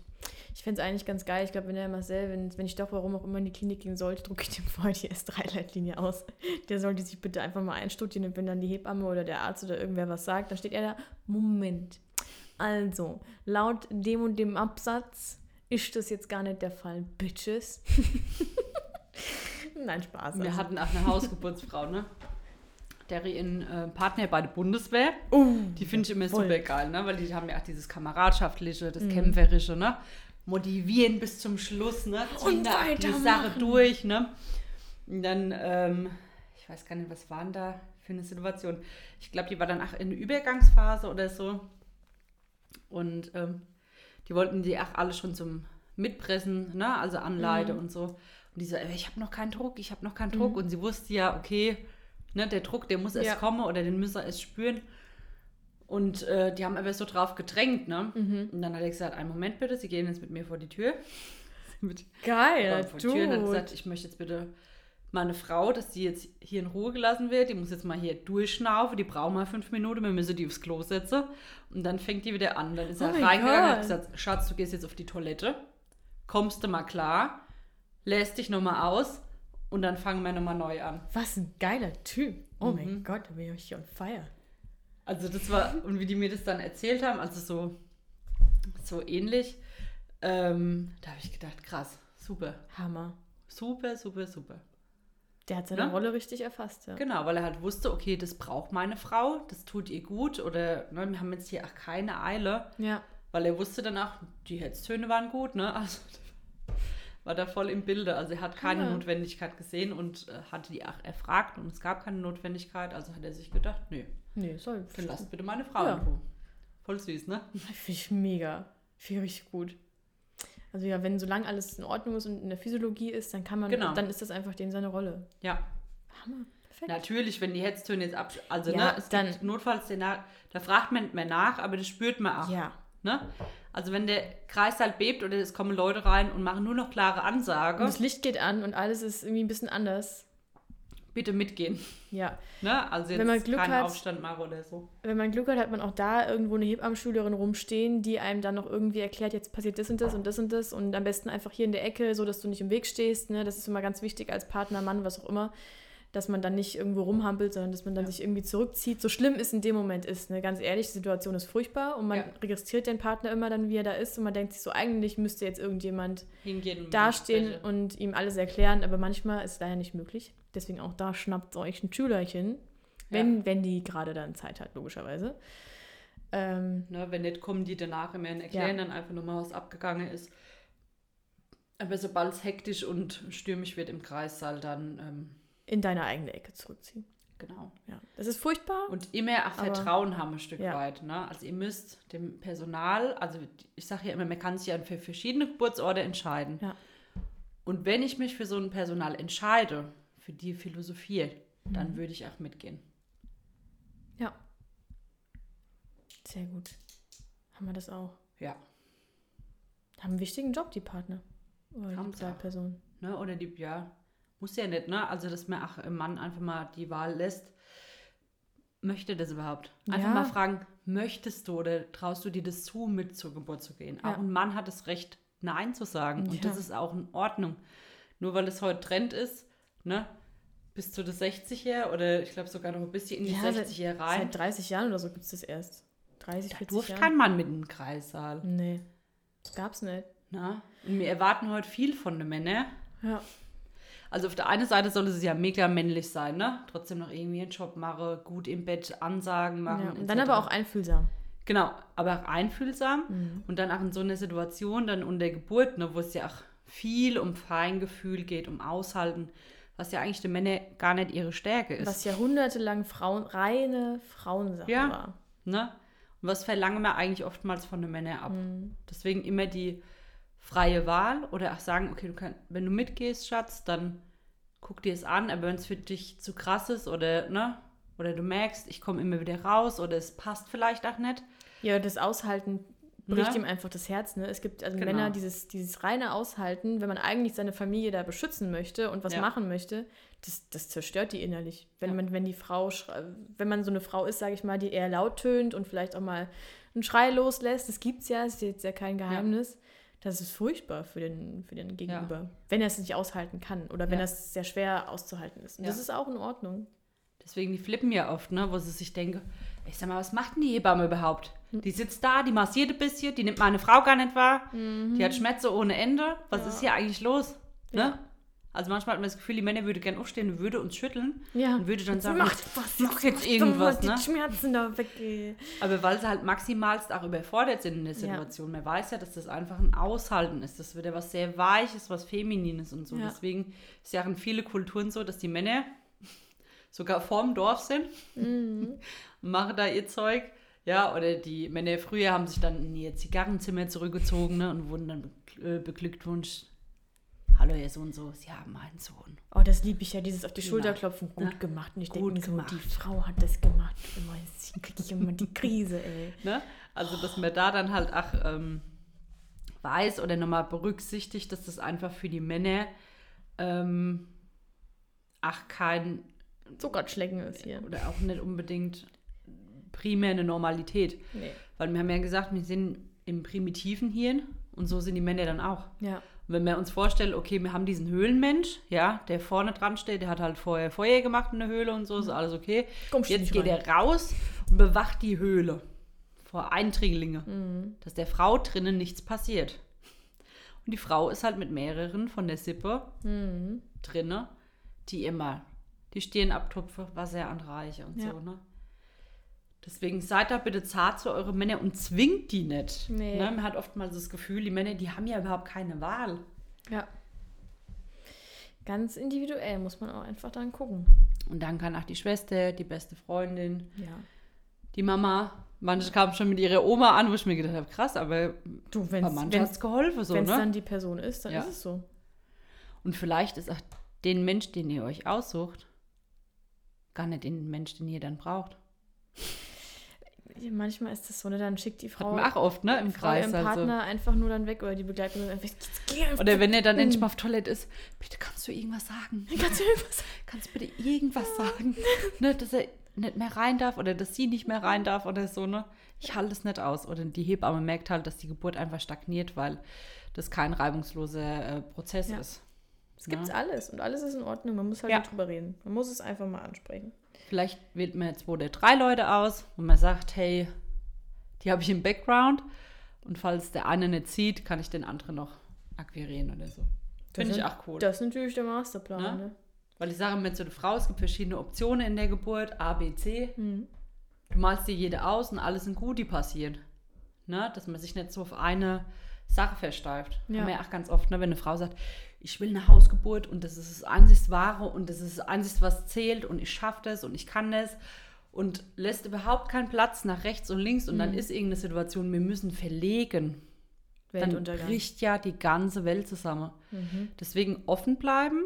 Speaker 2: Ich fände es eigentlich ganz geil. Ich glaube, wenn der Marcel, wenn, wenn ich doch warum auch immer in die Klinik gehen sollte, drucke ich dem vorher die S3-Leitlinie aus. Der sollte sich bitte einfach mal einstudieren und wenn dann die Hebamme oder der Arzt oder irgendwer was sagt, dann steht er da, Moment. Also, laut dem und dem Absatz ist das jetzt gar nicht der Fall, Bitches. Nein, Spaß.
Speaker 1: Wir
Speaker 2: also.
Speaker 1: hatten auch eine Hausgeburtsfrau, ne? Der ihren äh, Partner bei der Bundeswehr.
Speaker 2: Oh,
Speaker 1: Die finde ich immer
Speaker 2: Voll.
Speaker 1: super geil, ne? Weil die haben ja auch dieses Kameradschaftliche, das
Speaker 2: Mhm.
Speaker 1: Kämpferische, ne? Motivieren bis zum Schluss, ne? Ziehen
Speaker 2: Und
Speaker 1: da die. Sache durch, ne? Und dann, ähm, ich weiß gar nicht, was waren da für eine Situation. Ich glaube, die war dann auch in der Übergangsphase oder so. Und ähm, die wollten die auch alle schon zum Mitpressen, ne? Also Anleite
Speaker 2: Mhm.
Speaker 1: und so. Und die so, "Äh, ich habe noch keinen Druck, ich habe noch keinen Druck. Und sie wusste ja, okay, ne, der Druck, der muss erst
Speaker 2: Ja.
Speaker 1: kommen oder den müssen wir erst spüren. Und äh, die haben aber so drauf gedrängt, ne?
Speaker 2: Mhm.
Speaker 1: Und dann hat er gesagt, einen Moment bitte, Sie gehen jetzt mit mir vor die Tür. mit
Speaker 2: Geil,
Speaker 1: vor die Tür und hat
Speaker 2: du.
Speaker 1: gesagt, ich möchte jetzt bitte meine Frau, dass die jetzt hier in Ruhe gelassen wird, die muss jetzt mal hier durchschnaufen, die braucht mal fünf Minuten, wir müssen die aufs Klo setzen. Und dann fängt die wieder an. Dann ist
Speaker 2: Oh
Speaker 1: er
Speaker 2: mein
Speaker 1: reingegangen und hat gesagt, Schatz, du gehst jetzt auf die Toilette, kommst du mal klar, lässt dich nochmal aus und dann fangen wir nochmal neu an.
Speaker 2: Was ein geiler Typ. Oh
Speaker 1: Mhm.
Speaker 2: mein Gott, da bin ich hier on fire.
Speaker 1: Also das war, und wie die mir das dann erzählt haben, also so, so ähnlich, ähm, da habe ich gedacht, krass, super,
Speaker 2: Hammer.
Speaker 1: super, super, super.
Speaker 2: Der hat seine
Speaker 1: Ne?
Speaker 2: Rolle richtig erfasst, ja.
Speaker 1: Genau, weil er halt wusste, okay, das braucht meine Frau, das tut ihr gut oder ne, wir haben jetzt hier auch keine Eile,
Speaker 2: Ja.
Speaker 1: weil er wusste danach, die Hetztöne waren gut, ne? Also war da voll im Bilde. Also er hat keine
Speaker 2: Ja.
Speaker 1: Notwendigkeit gesehen und äh, hatte die auch erfragt und es gab keine Notwendigkeit, also hat er sich gedacht, nee,
Speaker 2: Nee, soll.
Speaker 1: dann lasst bitte meine Frau
Speaker 2: Ja.
Speaker 1: in Ruhe. Voll süß, ne?
Speaker 2: Finde ich mega. Finde ich richtig gut. Also ja, wenn solange alles in Ordnung ist und in der Physiologie ist, dann kann man,
Speaker 1: Genau.
Speaker 2: dann ist das einfach dem seine Rolle.
Speaker 1: Ja.
Speaker 2: Hammer. Perfekt.
Speaker 1: Natürlich, wenn die Hetztöne jetzt ab... Also,
Speaker 2: Ja,
Speaker 1: ne, es
Speaker 2: dann-
Speaker 1: gibt Notfallszenario, da fragt man nicht mehr nach, aber das spürt man auch.
Speaker 2: Ja.
Speaker 1: Ne? Also wenn der Kreis halt bebt oder es kommen Leute rein und machen nur noch klare
Speaker 2: Und
Speaker 1: Ansage,
Speaker 2: das Licht geht an und alles ist irgendwie ein bisschen anders.
Speaker 1: Bitte mitgehen.
Speaker 2: Ja.
Speaker 1: Ne? Also jetzt
Speaker 2: Wenn man Glück
Speaker 1: keinen
Speaker 2: hat-
Speaker 1: Aufstand machen oder so.
Speaker 2: Wenn man Glück hat, hat man auch da irgendwo eine Hebammenschülerin rumstehen, die einem dann noch irgendwie erklärt, jetzt passiert das und das und das und das und am besten einfach hier in der Ecke, so dass du nicht im Weg stehst. Ne? Das ist immer ganz wichtig als Partner, Mann, was auch immer, dass man dann nicht irgendwo rumhampelt, sondern dass man dann
Speaker 1: Ja.
Speaker 2: sich irgendwie zurückzieht. So schlimm es in dem Moment ist. Ne? Ganz ehrlich, die Situation ist furchtbar und man
Speaker 1: Ja.
Speaker 2: registriert den Partner immer dann, wie er da ist und man denkt sich so, eigentlich müsste jetzt irgendjemand
Speaker 1: Hingehen
Speaker 2: dastehen und ihm alles erklären, aber manchmal ist es leider nicht möglich. Deswegen auch da schnappt euch ein Schülerchen, wenn, wenn die gerade dann Zeit hat, logischerweise. Ähm,
Speaker 1: Ne? Wenn nicht, kommen die danach immer und erklären dann einfach nur mal, was abgegangen ist. Aber sobald es hektisch und stürmisch wird im Kreissaal, dann ähm,
Speaker 2: in deine eigene Ecke zurückziehen.
Speaker 1: genau.
Speaker 2: Ja. Das ist furchtbar.
Speaker 1: Und immer auch
Speaker 2: Aber-
Speaker 1: Vertrauen haben ein Stück
Speaker 2: Ja.
Speaker 1: weit. Ne? Also ihr müsst dem Personal, also ich sage ja immer, man kann sich ja für verschiedene Geburtsorte entscheiden.
Speaker 2: Ja.
Speaker 1: Und wenn ich mich für so ein Personal entscheide, für die Philosophie,
Speaker 2: Mhm.
Speaker 1: dann würde ich auch mitgehen.
Speaker 2: ja. Sehr gut. Haben wir das auch.
Speaker 1: Ja.
Speaker 2: Haben einen wichtigen Job, die Partner. Oder
Speaker 1: Haben
Speaker 2: die
Speaker 1: auch.
Speaker 2: Begleitperson.
Speaker 1: Ne? Oder die, ja, muss ja nicht, ne? Also dass man auch im Mann einfach mal die Wahl lässt. Möchte das überhaupt? Einfach
Speaker 2: Ja.
Speaker 1: mal fragen, möchtest du oder traust du dir das zu, mit zur Geburt zu gehen?
Speaker 2: Ja.
Speaker 1: Auch ein Mann hat das Recht, Nein zu sagen. Und
Speaker 2: Ja.
Speaker 1: das ist auch in Ordnung. Nur weil es heute Trend ist, ne? Bis zu das 60 her oder ich glaube sogar noch ein bisschen in die
Speaker 2: Ja, seit-
Speaker 1: 60 her rein.
Speaker 2: Seit 30 Jahren oder so gibt es das erst. 30,
Speaker 1: Da
Speaker 2: 40
Speaker 1: durfte
Speaker 2: Jahre.
Speaker 1: kein Mann mit in den Kreissaal.
Speaker 2: Nee. Das gab's nicht.
Speaker 1: Ne? Und wir erwarten heute viel von den Männern.
Speaker 2: Ja.
Speaker 1: Also auf der einen Seite soll es ja mega männlich sein, ne? Trotzdem noch irgendwie einen Job machen, gut im Bett Ansagen machen.
Speaker 2: ja. Und
Speaker 1: etc.
Speaker 2: dann aber auch einfühlsam.
Speaker 1: Genau, aber auch einfühlsam
Speaker 2: Mhm.
Speaker 1: und dann auch in so einer Situation dann unter Geburt, ne, wo es ja auch viel um Feingefühl geht, um Aushalten, was ja eigentlich die Männer gar nicht ihre Stärke ist.
Speaker 2: Was jahrhundertelang Frauen, reine Frauensache
Speaker 1: Ja.
Speaker 2: war.
Speaker 1: Ne? Und was verlangen wir eigentlich oftmals von den Männern ab?
Speaker 2: Mhm.
Speaker 1: Deswegen immer die freie Wahl oder auch sagen, okay, du kann, wenn du mitgehst, Schatz, dann guck dir es an, aber wenn es für dich zu krass ist oder, ne, oder du merkst, ich komme immer wieder raus oder es passt vielleicht auch nicht.
Speaker 2: Ja, das Aushalten bricht
Speaker 1: Ne?
Speaker 2: ihm einfach das Herz. Ne? Es gibt also
Speaker 1: Genau.
Speaker 2: Männer, dieses, dieses reine Aushalten, wenn man eigentlich seine Familie da beschützen möchte und was
Speaker 1: Ja.
Speaker 2: machen möchte, das, das zerstört die innerlich. Wenn
Speaker 1: Ja.
Speaker 2: man, wenn die Frau, wenn man so eine Frau ist, sage ich mal, die eher laut tönt und vielleicht auch mal einen Schrei loslässt, das gibt's ja, ist jetzt ja kein Geheimnis. Das ist furchtbar für den, für den Gegenüber, wenn er es nicht aushalten kann oder wenn
Speaker 1: Ja.
Speaker 2: es sehr schwer auszuhalten ist. Und
Speaker 1: Ja.
Speaker 2: das ist auch in Ordnung.
Speaker 1: Deswegen, die flippen ja oft, ne, wo sie sich denken, ich sag mal, was macht denn die Hebamme überhaupt? Die sitzt da, die massiert ein bisschen, die nimmt meine Frau gar nicht wahr, die hat Schmerzen ohne Ende. Was ist hier eigentlich los? Ne?
Speaker 2: Ja.
Speaker 1: Also manchmal hat man das Gefühl, die Männer würde gern aufstehen und würde uns schütteln
Speaker 2: Ja.
Speaker 1: und würde dann sagen,
Speaker 2: Mach was,
Speaker 1: mach jetzt irgendwas,
Speaker 2: mal die
Speaker 1: ne?
Speaker 2: Schmerzen da.
Speaker 1: Aber weil sie halt maximalst auch überfordert sind in der
Speaker 2: Ja.
Speaker 1: Situation. Man weiß ja, dass das einfach ein Aushalten ist. Das wird ja was sehr Weiches, was Feminines und so.
Speaker 2: Ja.
Speaker 1: Deswegen ist ja auch in viele Kulturen so, dass die Männer sogar vorm Dorf sind
Speaker 2: Mhm.
Speaker 1: machen da ihr Zeug. Ja, oder die Männer früher haben sich dann in ihr Zigarrenzimmer zurückgezogen ne, und wurden dann be äh, beglückwünscht. Hallo, ihr Sohn, so, Sie haben einen Sohn.
Speaker 2: Oh, das liebe ich ja, dieses auf die
Speaker 1: Genau.
Speaker 2: Schulter klopfen. Gut
Speaker 1: Na,
Speaker 2: gemacht. Und ich
Speaker 1: gut
Speaker 2: denke mir so,
Speaker 1: gemacht.
Speaker 2: die Frau hat das gemacht. Immer, kriege ich immer die Krise, ey.
Speaker 1: Ne? Also, dass man da dann halt auch ähm, weiß oder nochmal berücksichtigt, dass das einfach für die Männer ähm, ach kein
Speaker 2: Zuckerschlecken ist hier.
Speaker 1: oder auch nicht unbedingt primär eine Normalität.
Speaker 2: Nee.
Speaker 1: Weil wir haben ja gesagt, wir sind im primitiven Hirn und so sind die Männer dann auch.
Speaker 2: Ja.
Speaker 1: Und wenn wir uns vorstellen, okay, wir haben diesen Höhlenmensch, ja, der vorne dran steht, der hat halt vorher Feuer gemacht in der Höhle und so, ist alles okay.
Speaker 2: Kommst
Speaker 1: Jetzt geht
Speaker 2: rein.
Speaker 1: er raus und bewacht die Höhle vor Eindringlinge,
Speaker 2: Mhm.
Speaker 1: dass der Frau drinnen nichts passiert. Und die Frau ist halt mit mehreren von der Sippe
Speaker 2: Mhm.
Speaker 1: drinne, die immer die Stirn abtupfen, Wasser anreiche und
Speaker 2: Ja.
Speaker 1: so, ne? Deswegen seid da bitte zart zu eure Männer und zwingt die nicht.
Speaker 2: Nee.
Speaker 1: Ne? Man hat oftmals das Gefühl, die Männer, die haben ja überhaupt keine Wahl.
Speaker 2: Ja. Ganz individuell muss man auch einfach dann gucken.
Speaker 1: Und dann kann auch die Schwester, die beste Freundin,
Speaker 2: Ja.
Speaker 1: die Mama, manche kamen schon mit ihrer Oma an, wo ich mir gedacht habe, krass, aber
Speaker 2: Du,
Speaker 1: bei
Speaker 2: wenn
Speaker 1: manchen hat es geholfen, so,
Speaker 2: es
Speaker 1: ne?
Speaker 2: dann die Person ist, dann
Speaker 1: Ja.
Speaker 2: ist es so.
Speaker 1: Und vielleicht ist auch den Mensch, den ihr euch aussucht, gar nicht den Mensch, den ihr dann braucht.
Speaker 2: Manchmal ist das so, ne? Dann schickt die Frau,
Speaker 1: auch oft, ne, im
Speaker 2: Frau
Speaker 1: Kreis.
Speaker 2: ihren
Speaker 1: Also.
Speaker 2: Partner einfach nur dann weg oder die Begleitung. Einfach
Speaker 1: Oder wenn er dann endlich mal auf Toilette ist, bitte kannst du irgendwas sagen?
Speaker 2: Kannst du irgendwas
Speaker 1: Kannst du bitte irgendwas sagen? ne, dass er nicht mehr rein darf oder dass sie nicht mehr rein darf oder so, ne? Ich halte es nicht aus. Oder die Hebamme merkt halt, dass die Geburt einfach stagniert, weil das kein reibungsloser äh, Prozess
Speaker 2: Ja.
Speaker 1: ist.
Speaker 2: Es gibt
Speaker 1: Ja.
Speaker 2: alles und alles ist in Ordnung. Man muss halt
Speaker 1: Ja.
Speaker 2: drüber reden. Man muss es einfach mal ansprechen.
Speaker 1: Vielleicht wählt man zwei oder drei Leute aus, wo man sagt, hey, die habe ich im Background. Und falls der eine nicht sieht, kann ich den anderen noch akquirieren oder so. Finde ich auch cool.
Speaker 2: Das ist natürlich der Masterplan.
Speaker 1: Ne?
Speaker 2: Ne?
Speaker 1: Weil ich sage mir zu der Frau, es gibt verschiedene Optionen in der Geburt, A, B, C.
Speaker 2: Mhm.
Speaker 1: Du malst dir jede aus und alles sind gut, die passieren. Ne? Dass man sich nicht so auf eine Sache versteift.
Speaker 2: Ja.
Speaker 1: Haben wir ja auch ganz oft, ne? wenn eine Frau sagt, ich will eine Hausgeburt und das ist das einzig Wahre und das ist das einzig, was zählt und ich schaffe das und ich kann das und lässt überhaupt keinen Platz nach rechts und links und dann ist irgendeine Situation, wir müssen verlegen. Dann bricht ja die ganze Welt zusammen.
Speaker 2: Mhm.
Speaker 1: Deswegen offen bleiben,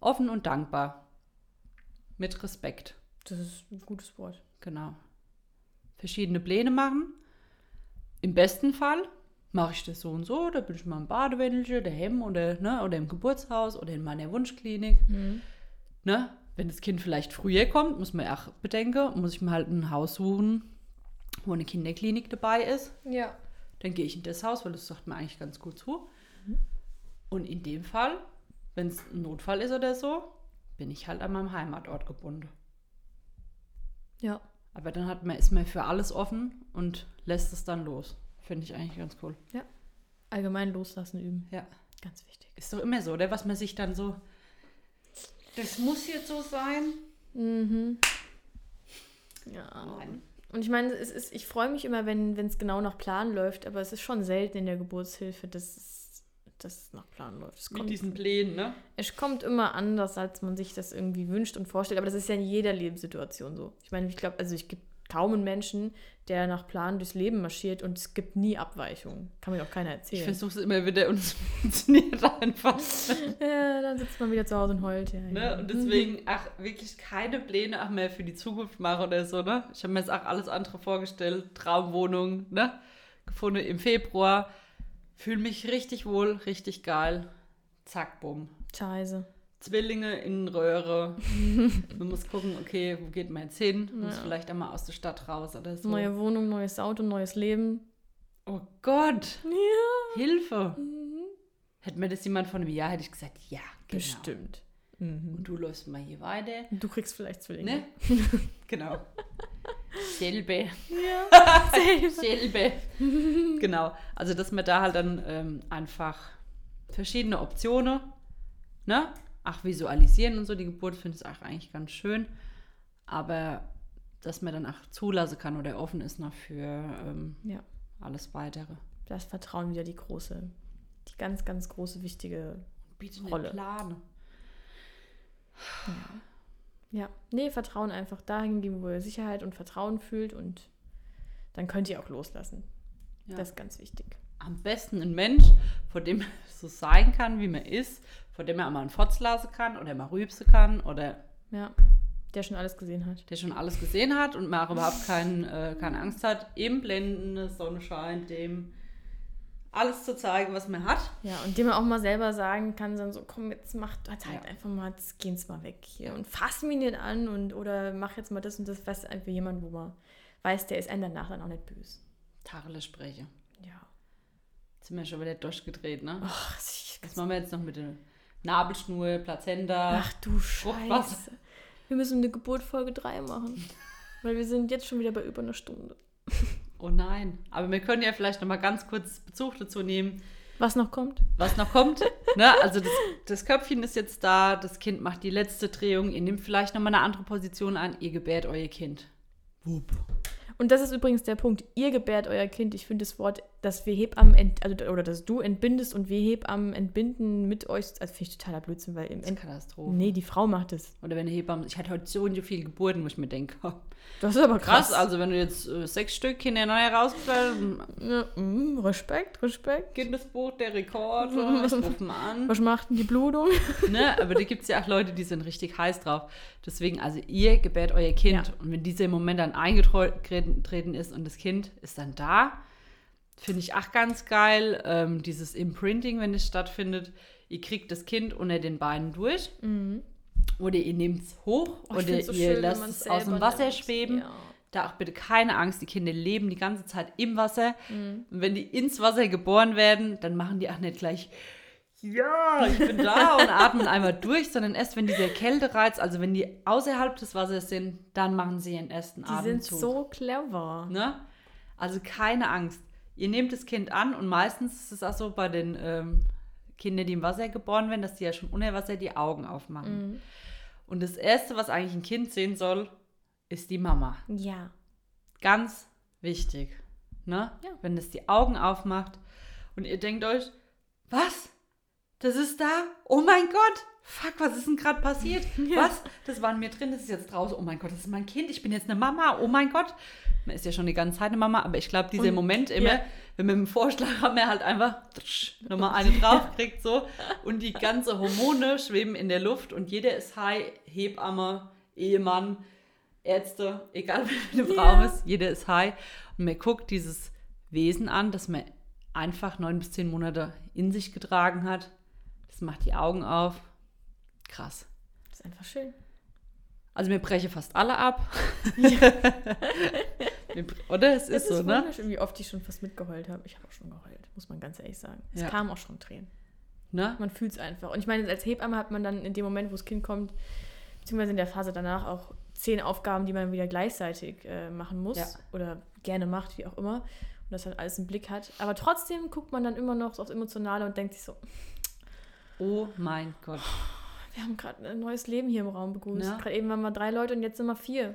Speaker 1: offen und dankbar. Mit Respekt.
Speaker 2: Das ist ein gutes Wort.
Speaker 1: Genau. Verschiedene Pläne machen. Im besten Fall mache ich das so und so. Da bin ich mal im Badewändelchen, daheim oder, ne, oder im Geburtshaus oder in meiner Wunschklinik. Ne? Wenn das Kind vielleicht früher kommt, muss man auch bedenken, muss ich mir halt ein Haus suchen, wo eine Kinderklinik dabei ist.
Speaker 2: Ja.
Speaker 1: Dann gehe ich in das Haus, weil das sagt mir eigentlich ganz gut zu. Und in dem Fall, wenn es ein Notfall ist oder so, bin ich halt an meinem Heimatort gebunden.
Speaker 2: Ja.
Speaker 1: Aber dann hat man, ist man für alles offen und lässt es dann los. Finde ich eigentlich ganz cool.
Speaker 2: Allgemein loslassen üben.
Speaker 1: Ja.
Speaker 2: Ganz wichtig.
Speaker 1: Ist doch immer so, oder? Was man sich dann so. Das muss jetzt so sein.
Speaker 2: Mhm. Ja.
Speaker 1: Nein.
Speaker 2: Und ich meine, es ist, ich freue mich immer, wenn es genau nach Plan läuft, aber es ist schon selten in der Geburtshilfe, dass es, dass es nach Plan läuft. Es
Speaker 1: Mit
Speaker 2: kommt,
Speaker 1: diesen Plänen, ne?
Speaker 2: es kommt immer anders, als man sich das irgendwie wünscht und vorstellt, aber das ist ja in jeder Lebenssituation so. Ich meine, ich glaube, also ich gibt kaum einen Menschen, der nach Plan durchs Leben marschiert und es gibt nie Abweichungen. Kann mir doch keiner
Speaker 1: Ich
Speaker 2: erzählen.
Speaker 1: versuche es immer wieder und es funktioniert einfach.
Speaker 2: Ja, dann sitzt man wieder zu Hause und heult. Ja, ja.
Speaker 1: Ne? Und deswegen, ach, wirklich keine Pläne auch mehr für die Zukunft machen oder so, ne? Ich habe mir jetzt auch alles andere vorgestellt. Traumwohnung, ne? Gefunden im Februar. Fühle mich richtig wohl, richtig geil. Zack, bumm.
Speaker 2: Scheiße.
Speaker 1: Zwillinge in Röhre. Man muss gucken, okay, wo geht man jetzt hin? Muss
Speaker 2: Ja.
Speaker 1: vielleicht einmal aus der Stadt raus oder so.
Speaker 2: Neue Wohnung, neues Auto, neues Leben.
Speaker 1: Oh Gott,
Speaker 2: Ja.
Speaker 1: Hilfe. Hätte mir das jemand vor einem Jahr, hätte ich gesagt, ja, genau.
Speaker 2: Bestimmt. Mhm.
Speaker 1: Und du läufst mal hier weiter.
Speaker 2: Du kriegst vielleicht Zwillinge.
Speaker 1: Ne? genau. Selbe.
Speaker 2: Ja.
Speaker 1: Selbe. genau. Also, dass man da halt dann ähm, einfach verschiedene Optionen, ne? Ach, visualisieren und so, die Geburt finde ich auch eigentlich ganz schön. Aber dass man dann auch zulassen kann oder offen ist noch für ähm,
Speaker 2: ja.
Speaker 1: alles weitere.
Speaker 2: Das Vertrauen wieder die große, die ganz, ganz große, wichtige.
Speaker 1: Bitte
Speaker 2: Rolle.
Speaker 1: nicht planen.
Speaker 2: Ja. Nee, Vertrauen einfach dahin geben, wo ihr Sicherheit und Vertrauen fühlt und dann könnt ihr auch loslassen.
Speaker 1: Ja.
Speaker 2: Das ist ganz wichtig.
Speaker 1: Am besten ein Mensch, vor dem man so sein kann, wie man ist, vor dem auch mal einen Fotz lassen kann oder mal rübsen kann oder
Speaker 2: Ja. Der schon alles gesehen hat.
Speaker 1: der schon alles gesehen hat und man auch überhaupt kein, äh, keine Angst hat, im blendenden Sonnenschein dem alles zu zeigen, was man hat.
Speaker 2: Ja, und dem man auch mal selber sagen kann, dann so, komm, jetzt mach halt
Speaker 1: Ja.
Speaker 2: einfach mal, jetzt gehen's mal weg hier und fass mich nicht an und oder mach jetzt mal das und das, was einfach jemand, wo man weiß, der ist einem danach dann auch nicht böse.
Speaker 1: Tarle spreche.
Speaker 2: Ja.
Speaker 1: Jetzt sind wir schon wieder durchgedreht, ne?
Speaker 2: Ach, ich,
Speaker 1: Was machen wir jetzt noch mit der Nabelschnur, Plazenta?
Speaker 2: ach du
Speaker 1: Fruchtwasser.
Speaker 2: Scheiße. Wir müssen eine Geburt Folge 3 machen. Weil wir sind jetzt schon wieder bei über einer Stunde.
Speaker 1: Oh nein. Aber wir können ja vielleicht noch mal ganz kurz Bezug dazu nehmen,
Speaker 2: Was noch kommt?
Speaker 1: was noch kommt. ne? Also das, das Köpfchen ist jetzt da, das Kind macht die letzte Drehung, ihr nehmt vielleicht nochmal eine andere Position an, ihr gebärt euer Kind. Wupp.
Speaker 2: Und das ist übrigens der Punkt. Ihr gebärt euer Kind. Ich finde das Wort, dass wir Hebammen, ent, also, oder dass du entbindest und wir Hebammen entbinden mit euch, also finde ich totaler Blödsinn, weil im
Speaker 1: Das ist Katastrophe.
Speaker 2: Nee, die Frau macht es.
Speaker 1: Oder wenn eine Hebamme, ich hatte heute so und so viele Geburten, wo ich mir denke, oh,
Speaker 2: Das ist aber
Speaker 1: krass,
Speaker 2: krass.
Speaker 1: also wenn du jetzt äh, sechs Stück Kinder neu herausfällt,
Speaker 2: Ja, mm, Respekt, Respekt.
Speaker 1: Kindesbuch, der Rekord, ich ruf mal an.
Speaker 2: Was macht denn die Blutung?
Speaker 1: ne? Aber da gibt es ja auch Leute, die sind richtig heiß drauf. Deswegen, also ihr gebärt euer Kind.
Speaker 2: Ja.
Speaker 1: Und wenn dieser Moment dann eingetreten ist und das Kind ist dann da, finde ich auch ganz geil. Ähm, dieses Imprinting, wenn es stattfindet. Ihr kriegt das Kind unter den Beinen durch. Oder ihr nehmt es hoch
Speaker 2: Mhm. Oh,
Speaker 1: oder
Speaker 2: find's so
Speaker 1: ihr
Speaker 2: schön,
Speaker 1: lasst es aus dem Wasser
Speaker 2: nimmt.
Speaker 1: schweben.
Speaker 2: Ja.
Speaker 1: Da auch bitte keine Angst, die Kinder leben die ganze Zeit im Wasser.
Speaker 2: Mhm.
Speaker 1: Und wenn die ins Wasser geboren werden, dann machen die auch nicht gleich, ja, ich bin da und atmen einmal durch, sondern erst wenn dieser Kältereiz, also wenn die außerhalb des Wassers sind, dann machen sie ihren ersten
Speaker 2: Die sind
Speaker 1: Atemzug.
Speaker 2: so clever.
Speaker 1: Ne? Also keine Angst. Ihr nehmt das Kind an und meistens ist es auch so bei den ähm, Kindern, die im Wasser geboren werden, dass die ja schon unter Wasser die Augen aufmachen.
Speaker 2: Mhm.
Speaker 1: Und das Erste, was eigentlich ein Kind sehen soll, ist die Mama.
Speaker 2: Ja.
Speaker 1: Ganz wichtig. Ne?
Speaker 2: Ja.
Speaker 1: Wenn es die Augen aufmacht und ihr denkt euch, was? Das ist da? Oh mein Gott! Fuck, was ist denn gerade passiert? Was? Das war in mir drin, das ist jetzt draußen. Oh mein Gott, das ist mein Kind, ich bin jetzt eine Mama. Oh mein Gott. Man ist ja schon die ganze Zeit eine Mama, aber ich glaube, dieser
Speaker 2: Und-
Speaker 1: Moment immer,
Speaker 2: ja.
Speaker 1: wenn man dem Vorschlag haben, er halt einfach nochmal eine draufkriegt so und die ganze Hormone schweben in der Luft und jeder ist high, Hebamme, Ehemann, Ärzte, egal wer eine Frau
Speaker 2: Ja.
Speaker 1: ist, jeder ist high. Und man guckt dieses Wesen an, das man einfach neun bis zehn Monate in sich getragen hat. Das macht die Augen auf. Krass.
Speaker 2: Das ist einfach schön.
Speaker 1: Also mir breche fast alle ab. Bre- Oder? Es ist
Speaker 2: Es
Speaker 1: so,
Speaker 2: ist
Speaker 1: ne?
Speaker 2: wunderschön, wie oft ich schon fast mitgeheult habe. Ich habe auch schon geheult, muss man ganz ehrlich sagen. Es
Speaker 1: Ja.
Speaker 2: kamen auch schon Tränen.
Speaker 1: ne?
Speaker 2: Man fühlt es einfach. Und ich meine, als Hebamme hat man dann in dem Moment, wo das Kind kommt, beziehungsweise in der Phase danach auch zehn Aufgaben, die man wieder gleichzeitig äh, machen muss
Speaker 1: Ja.
Speaker 2: oder gerne macht, wie auch immer. Und das dann alles im Blick hat. Aber trotzdem guckt man dann immer noch aufs Emotionale und denkt sich so,
Speaker 1: Oh mein Gott.
Speaker 2: Wir haben gerade ein neues Leben hier im Raum begrüßt.
Speaker 1: Ja.
Speaker 2: Gerade eben waren wir drei Leute und jetzt sind wir vier.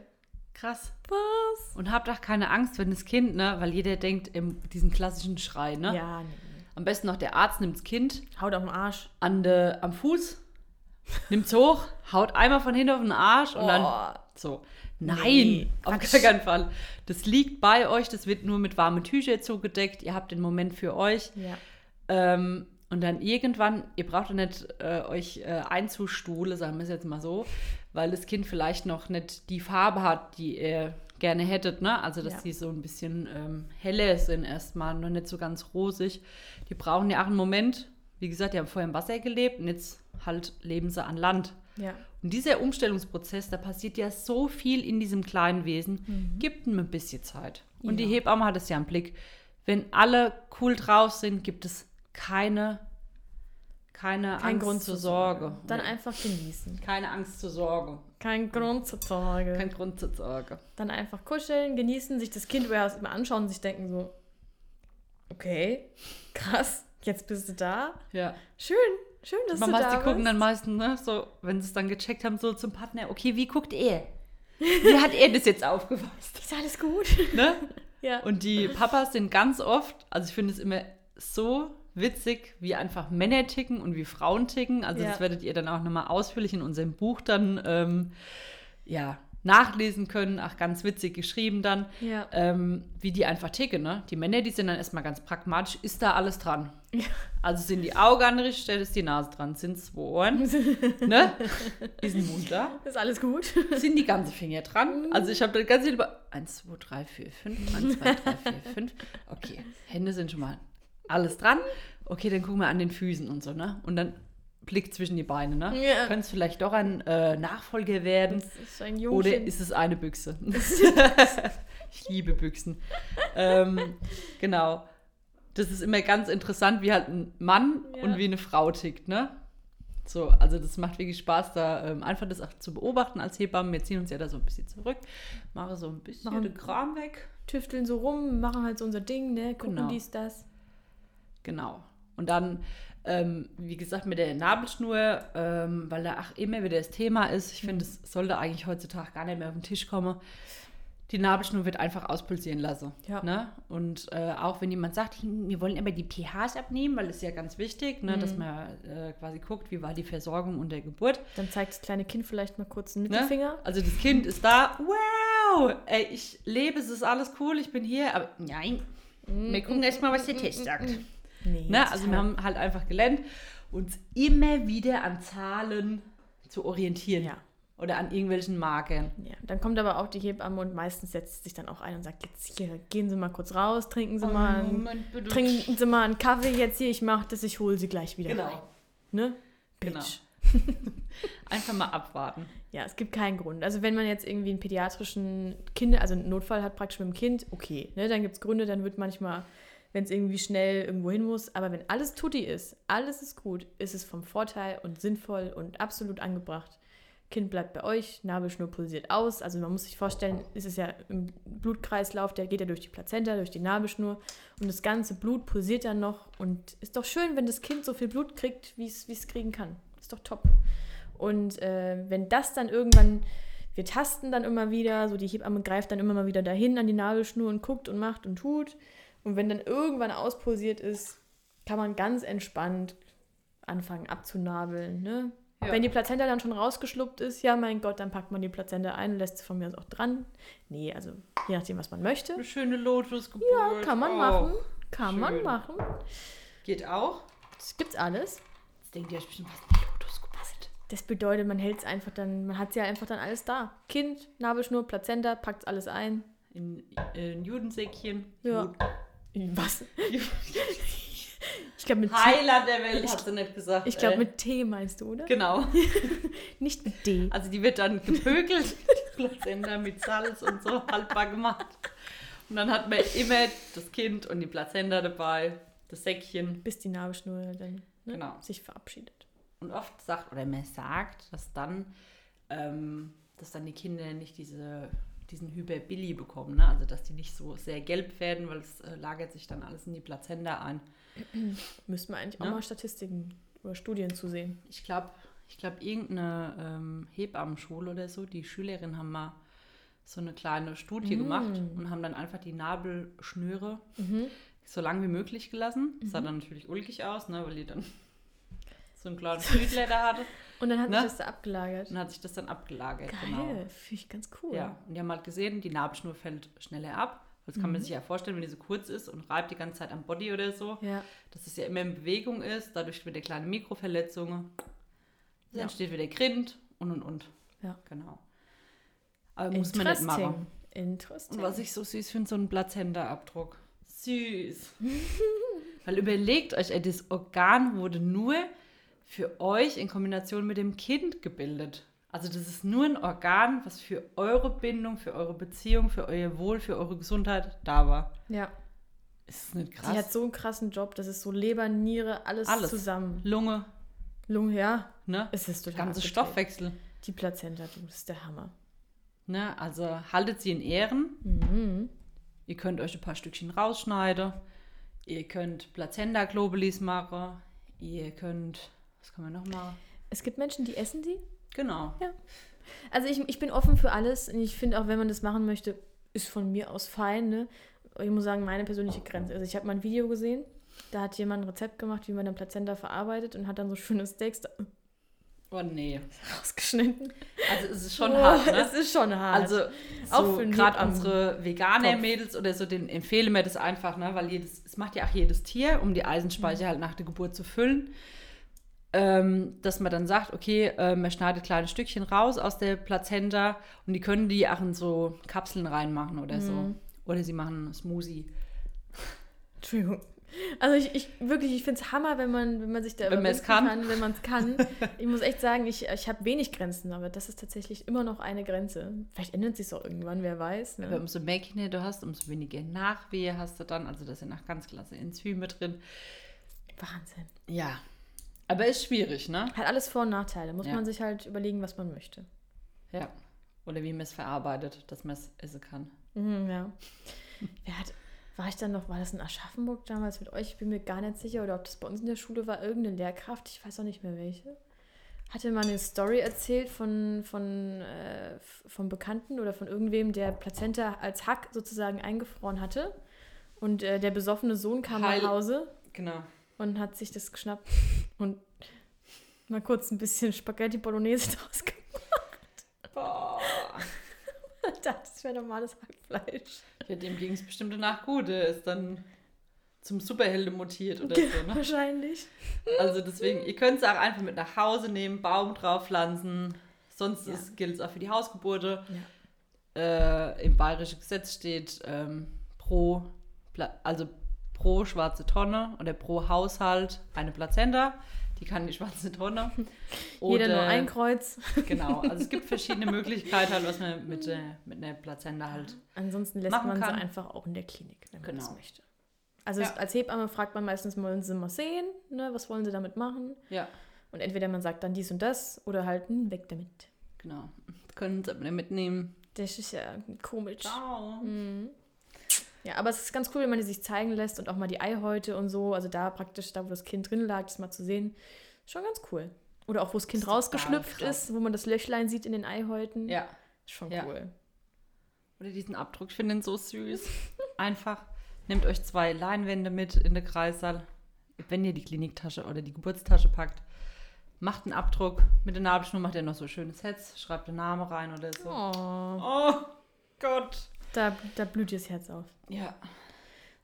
Speaker 1: Krass.
Speaker 2: Was?
Speaker 1: Und habt auch keine Angst, wenn das Kind, ne? Weil jeder denkt, im, diesen klassischen Schrei, ne?
Speaker 2: Ja, nee,
Speaker 1: Am besten noch der Arzt nimmt das Kind.
Speaker 2: Haut auf den Arsch.
Speaker 1: an de, am Fuß, nimmt's hoch, haut einmal von hinten auf den Arsch und dann
Speaker 2: Oh.
Speaker 1: so. Nein,
Speaker 2: Nee,
Speaker 1: auf gar keinen Fall. Das liegt bei euch, das wird nur mit warmen Tüchern zugedeckt. Ihr habt den Moment für euch.
Speaker 2: Ja.
Speaker 1: Ähm, und dann irgendwann, ihr braucht doch nicht äh, euch äh, einzustuhle, sagen wir es jetzt mal so, weil das Kind vielleicht noch nicht die Farbe hat, die ihr gerne hättet, ne? Also dass
Speaker 2: Ja.
Speaker 1: die so ein bisschen ähm, heller sind erstmal, noch nicht so ganz rosig. Die brauchen ja auch einen Moment. Wie gesagt, die haben vorher im Wasser gelebt und jetzt halt leben sie an Land.
Speaker 2: Ja.
Speaker 1: Und dieser Umstellungsprozess, da passiert ja so viel in diesem kleinen Wesen,
Speaker 2: Mhm.
Speaker 1: gibt ihm ein bisschen Zeit. Und die
Speaker 2: Ja.
Speaker 1: Hebamme hat es ja im Blick. Wenn alle cool drauf sind, gibt es keine, keine
Speaker 2: Kein
Speaker 1: Angst
Speaker 2: Grund
Speaker 1: zur
Speaker 2: zur
Speaker 1: Sorge.
Speaker 2: Dann einfach genießen.
Speaker 1: keine Angst zur Sorge.
Speaker 2: Kein Grund zur Sorge.
Speaker 1: Kein Grund zur Sorge.
Speaker 2: Dann einfach kuscheln, genießen, sich das Kind überall immer anschauen und sich denken so, okay, krass, jetzt bist du da.
Speaker 1: Ja.
Speaker 2: Schön, schön, dass
Speaker 1: Man
Speaker 2: du da
Speaker 1: die gucken
Speaker 2: bist.
Speaker 1: dann meistens, ne, so, wenn sie es dann gecheckt haben, so zum Partner, okay, wie guckt er? Wie hat er das jetzt aufgefasst?
Speaker 2: Ist alles gut?
Speaker 1: Ne?
Speaker 2: ja.
Speaker 1: Und die Papas sind ganz oft, also ich finde es immer so witzig, wie einfach Männer ticken und wie Frauen ticken. Also
Speaker 2: Ja.
Speaker 1: das werdet ihr dann auch nochmal ausführlich in unserem Buch dann ähm, ja, nachlesen können. Ach, ganz witzig geschrieben dann,
Speaker 2: ja.
Speaker 1: ähm, wie die einfach ticken. Ne? Die Männer, die sind dann erstmal ganz pragmatisch, ist da alles dran? Also sind die Augen an der Stelle, ist die Nase dran, sind zwei Ohren, ne? ist ein Mund da?
Speaker 2: Ist alles gut?
Speaker 1: sind die ganzen Finger dran. Also ich habe da ganz über 1, 2, 3, 4, 5, 1, 2, 3, 4, 5. Okay, Hände sind schon mal alles dran. Okay, dann gucken wir an den Füßen und so, ne? Und dann Blick zwischen die Beine, ne?
Speaker 2: Ja.
Speaker 1: Könnte es vielleicht doch ein äh, Nachfolger werden?
Speaker 2: Das ist ein
Speaker 1: Oder ist es eine Büchse? ich liebe Büchsen. ähm, genau. Das ist immer ganz interessant, wie halt ein Mann
Speaker 2: Ja.
Speaker 1: und wie eine Frau tickt, ne? So, also das macht wirklich Spaß, da ähm, einfach das auch zu beobachten als Hebamme. Wir ziehen uns ja da so ein bisschen zurück, mache so ein bisschen
Speaker 2: Machen-
Speaker 1: den Kram weg.
Speaker 2: Tüfteln so rum, machen halt so unser Ding, ne? Gucken
Speaker 1: Genau.
Speaker 2: dies, das.
Speaker 1: Genau. Und dann, ähm, wie gesagt, mit der Nabelschnur, ähm, weil da ach, immer wieder das Thema ist. Ich finde, es sollte eigentlich heutzutage gar nicht mehr auf den Tisch kommen. Die Nabelschnur wird einfach auspulsieren lassen.
Speaker 2: Ja.
Speaker 1: Ne? Und äh, auch wenn jemand sagt, "Hm, wir wollen immer die pHs abnehmen, weil das ist ja ganz wichtig, ne? dass man äh, quasi guckt, wie war die Versorgung unter Geburt.
Speaker 2: Dann zeigt das kleine Kind vielleicht mal kurz einen
Speaker 1: Ne?
Speaker 2: Mittelfinger.
Speaker 1: Also das Kind ist da, wow, ey, ich lebe, es ist alles cool, ich bin hier, aber nein, wir gucken erst mal, was der Test sagt.
Speaker 2: Nee,
Speaker 1: Ne? Also wir haben halt einfach gelernt, uns immer wieder an Zahlen zu orientieren.
Speaker 2: Ja.
Speaker 1: Oder an irgendwelchen Marken.
Speaker 2: Ja, dann kommt aber auch die Hebamme und meistens setzt sich dann auch ein und sagt, jetzt hier, gehen Sie mal kurz raus, trinken Sie mal, einen,
Speaker 1: Moment,
Speaker 2: trinken Sie mal einen Kaffee jetzt hier, ich mache das, ich hole Sie gleich wieder rein.
Speaker 1: Genau,
Speaker 2: Ne?
Speaker 1: genau.
Speaker 2: Bitch.
Speaker 1: Einfach mal abwarten.
Speaker 2: Ja, es gibt keinen Grund. Also wenn man jetzt irgendwie einen pädiatrischen Kinder, also einen Notfall hat praktisch mit dem Kind, okay. Ne? Dann gibt es Gründe, dann wird manchmal, wenn es irgendwie schnell irgendwo hin muss, aber wenn alles tutti ist, alles ist gut, ist es vom Vorteil und sinnvoll und absolut angebracht. Kind bleibt bei euch, Nabelschnur pulsiert aus. Also man muss sich vorstellen, es ist ja im Blutkreislauf, der geht ja durch die Plazenta, durch die Nabelschnur und das ganze Blut pulsiert dann noch und ist doch schön, wenn das Kind so viel Blut kriegt, wie es wie es kriegen kann. Ist doch top. Und äh, wenn das dann irgendwann, wir tasten dann immer wieder, so die Hebamme greift dann immer mal wieder dahin an die Nabelschnur und guckt und macht und tut. Und wenn dann irgendwann auspulsiert ist, kann man ganz entspannt anfangen abzunabeln. Ne?
Speaker 1: Ja.
Speaker 2: Wenn die Plazenta dann schon rausgeschluppt ist, ja mein Gott, dann packt man die Plazenta ein und lässt sie von mir aus auch dran. Nee, also je nachdem, was man möchte.
Speaker 1: Eine schöne Lotusgeburt.
Speaker 2: Ja, kann man
Speaker 1: Oh.
Speaker 2: machen. Kann man
Speaker 1: schön.
Speaker 2: machen.
Speaker 1: Geht auch.
Speaker 2: Das gibt's alles.
Speaker 1: Jetzt denkt ihr euch bestimmt, was ist eine Lotusgeburt?
Speaker 2: Das bedeutet, man hält es einfach dann, man hat ja einfach dann alles da. Kind, Nabelschnur, Plazenta, packt alles ein.
Speaker 1: In, in Judensäckchen.
Speaker 2: Ja.
Speaker 1: Juden-
Speaker 2: Was? Ich glaube mit T.
Speaker 1: Heiler der Welt,
Speaker 2: Ich-
Speaker 1: hat sie nicht gesagt.
Speaker 2: Ich glaube mit T meinst du, oder?
Speaker 1: Genau.
Speaker 2: Nicht mit D.
Speaker 1: Also die wird dann gepökelt, die Plazenta mit Salz und so haltbar gemacht. Und dann hat man immer das Kind und die Plazenta dabei, das Säckchen.
Speaker 2: Bis die Nabelschnur dann ne,
Speaker 1: Genau.
Speaker 2: sich verabschiedet.
Speaker 1: Und oft sagt, oder man sagt, dass dann, ähm, dass dann die Kinder nicht diese, diesen Hyperbilly bekommen. Ne? Also dass die nicht so sehr gelb werden, weil es äh, lagert sich dann alles in die Plazenta ein.
Speaker 2: Müssten wir eigentlich auch
Speaker 1: Ja.
Speaker 2: mal Statistiken oder Studien zu sehen.
Speaker 1: Ich glaube, ich glaube, irgendeine ähm, Hebammenschule oder so, die Schülerinnen haben mal so eine kleine Studie
Speaker 2: Mm.
Speaker 1: gemacht und haben dann einfach die Nabelschnüre
Speaker 2: Mhm.
Speaker 1: so lang wie möglich gelassen. Sah dann natürlich ulkig aus, ne, weil die dann so ein kleines Blütleder hatte.
Speaker 2: Und dann hat
Speaker 1: Ne?
Speaker 2: sich das da abgelagert.
Speaker 1: Und dann hat sich das dann abgelagert.
Speaker 2: Geil,
Speaker 1: Genau.
Speaker 2: finde ich ganz cool.
Speaker 1: Ja, und die haben halt gesehen, die Nabelschnur fällt schneller ab. Das kann
Speaker 2: Mhm.
Speaker 1: man sich ja vorstellen, wenn die so kurz ist und reibt die ganze Zeit am Body oder so,
Speaker 2: Ja.
Speaker 1: dass es ja immer in Bewegung ist. Dadurch wird kleine Mikroverletzungen.
Speaker 2: Ja.
Speaker 1: entsteht wieder Grind und und und.
Speaker 2: Ja.
Speaker 1: Genau. Aber muss man nicht machen.
Speaker 2: Interesting.
Speaker 1: Und was ich so süß finde, so ein Plazenta-Abdruck. Süß. Weil überlegt euch, ey, das Organ wurde nur für euch in Kombination mit dem Kind gebildet. Also das ist nur ein Organ, was für eure Bindung, für eure Beziehung, für euer Wohl, für eure Gesundheit da war.
Speaker 2: ja.
Speaker 1: Ist das nicht
Speaker 2: Die hat
Speaker 1: krass?
Speaker 2: so einen krassen Job, das ist so Leber, Niere, alles,
Speaker 1: Alles.
Speaker 2: zusammen.
Speaker 1: Lunge,
Speaker 2: Lunge, ja.
Speaker 1: ne?
Speaker 2: Es ist total
Speaker 1: Ganze. Stoffwechsel.
Speaker 2: Die Plazenta, du, das ist der Hammer.
Speaker 1: Ne? Also haltet sie in Ehren.
Speaker 2: Mhm.
Speaker 1: Ihr könnt euch ein paar Stückchen rausschneiden. Ihr könnt Plazenta-Globulis machen. Ihr könnt, was kann man noch machen?
Speaker 2: Es gibt Menschen, die essen die.
Speaker 1: Genau.
Speaker 2: Also ich, ich bin offen für alles. Und ich finde auch, wenn man das machen möchte, ist von mir aus fein. Ne? Ich muss sagen, meine persönliche Grenze. Also ich habe mal ein Video gesehen, da hat jemand ein Rezept gemacht, wie man dann Plazenta verarbeitet und hat dann so schöne Steaks da
Speaker 1: Oh nee.
Speaker 2: rausgeschnitten.
Speaker 1: Also es ist schon
Speaker 2: Oh,
Speaker 1: hart, ne?
Speaker 2: Es ist schon hart.
Speaker 1: Also
Speaker 2: Auch
Speaker 1: so gerade unsere veganer
Speaker 2: Kopf.
Speaker 1: Mädels oder so, denen empfehlen wir das einfach, ne? Weil jedes, es macht ja auch jedes Tier, um die Eisenspeicher
Speaker 2: Mhm.
Speaker 1: halt nach der Geburt zu füllen. Ähm, dass man dann sagt, okay, äh, man schneidet kleine Stückchen raus aus der Plazenta und die können die auch in so Kapseln reinmachen oder so.
Speaker 2: Mhm.
Speaker 1: Oder sie machen Smoothie.
Speaker 2: Entschuldigung. Also ich, ich wirklich, ich finde es Hammer, wenn man, wenn man sich da
Speaker 1: Wenn man es
Speaker 2: überwinden
Speaker 1: kann.
Speaker 2: wenn man es kann. ich muss echt sagen, ich, ich habe wenig Grenzen, aber das ist tatsächlich immer noch eine Grenze. Vielleicht ändert sich auch irgendwann, wer weiß.
Speaker 1: Aber
Speaker 2: Ne?
Speaker 1: umso mehr Kinder du hast, umso weniger Nachwehe hast du dann. Also da sind auch ganz klasse Enzyme drin.
Speaker 2: Wahnsinn.
Speaker 1: Ja. Aber ist schwierig, ne?
Speaker 2: Hat alles Vor- und Nachteile. Muss
Speaker 1: Ja.
Speaker 2: man sich halt überlegen, was man möchte.
Speaker 1: Ja. Oder wie man es verarbeitet, dass man es essen kann.
Speaker 2: Mhm, ja. Wer hat, war ich dann noch, war das in Aschaffenburg damals mit euch? Ich bin mir gar nicht sicher, oder ob das bei uns in der Schule war, irgendeine Lehrkraft, ich weiß auch nicht mehr welche. Hatte mal eine Story erzählt von, von, äh, von Bekannten oder von irgendwem, der Plazenta als Hack sozusagen eingefroren hatte. Und äh, der besoffene Sohn kam
Speaker 1: Heil-
Speaker 2: nach Hause
Speaker 1: Genau.
Speaker 2: Und hat sich das geschnappt und mal kurz ein bisschen Spaghetti Bolognese draus gemacht.
Speaker 1: Boah.
Speaker 2: Das wäre normales Hackfleisch.
Speaker 1: Ja, dem ging es bestimmt danach gut. Der ist dann zum Superhelden mutiert oder so. Ne?
Speaker 2: Wahrscheinlich.
Speaker 1: Also deswegen, ihr könnt es auch einfach mit nach Hause nehmen, Baum drauf pflanzen. Sonst
Speaker 2: Ja.
Speaker 1: gilt es auch für die Hausgeburte.
Speaker 2: Ja.
Speaker 1: Äh, Im bayerischen Gesetz steht ähm, pro, also pro schwarze Tonne oder pro Haushalt eine Plazenta. Die kann die schwarze Tonne.
Speaker 2: Jeder nur
Speaker 1: Oder-
Speaker 2: ein Kreuz.
Speaker 1: Genau, also es gibt verschiedene Möglichkeiten, halt, was man mit, äh, mit einer Plazenta halt.
Speaker 2: Ansonsten lässt man
Speaker 1: kann.
Speaker 2: sie einfach auch in der Klinik, wenn man das
Speaker 1: Genau.
Speaker 2: möchte. Also
Speaker 1: Ja.
Speaker 2: als Hebamme fragt man meistens, wollen sie mal sehen, ne, was wollen sie damit machen?
Speaker 1: Ja,
Speaker 2: Und entweder man sagt dann dies und das oder halt, hm, weg damit.
Speaker 1: genau. Können Sie mitnehmen.
Speaker 2: Das ist ja komisch.
Speaker 1: Ciao.
Speaker 2: Mhm. Ja, aber es ist ganz cool, wenn man die sich zeigen lässt und auch mal die Eihäute und so, also da praktisch, da wo das Kind drin lag, das mal zu sehen, schon ganz cool. Oder auch wo das Kind
Speaker 1: Total
Speaker 2: rausgeschlüpft ist, wo man das Löchlein sieht in den Eihäuten.
Speaker 1: Ja.
Speaker 2: Ist schon
Speaker 1: Ja.
Speaker 2: cool.
Speaker 1: Oder diesen Abdruck, ich finde den so süß. Einfach nehmt euch zwei Leinwände mit in den Kreissaal. Wenn ihr die Kliniktasche oder die Geburtstasche packt, macht einen Abdruck. Mit der Nabelschnur macht ihr noch so schönes Hetz, schreibt den Namen rein oder so.
Speaker 2: Oh,
Speaker 1: Oh Gott.
Speaker 2: Da, da blüht das Herz auf.
Speaker 1: Ja.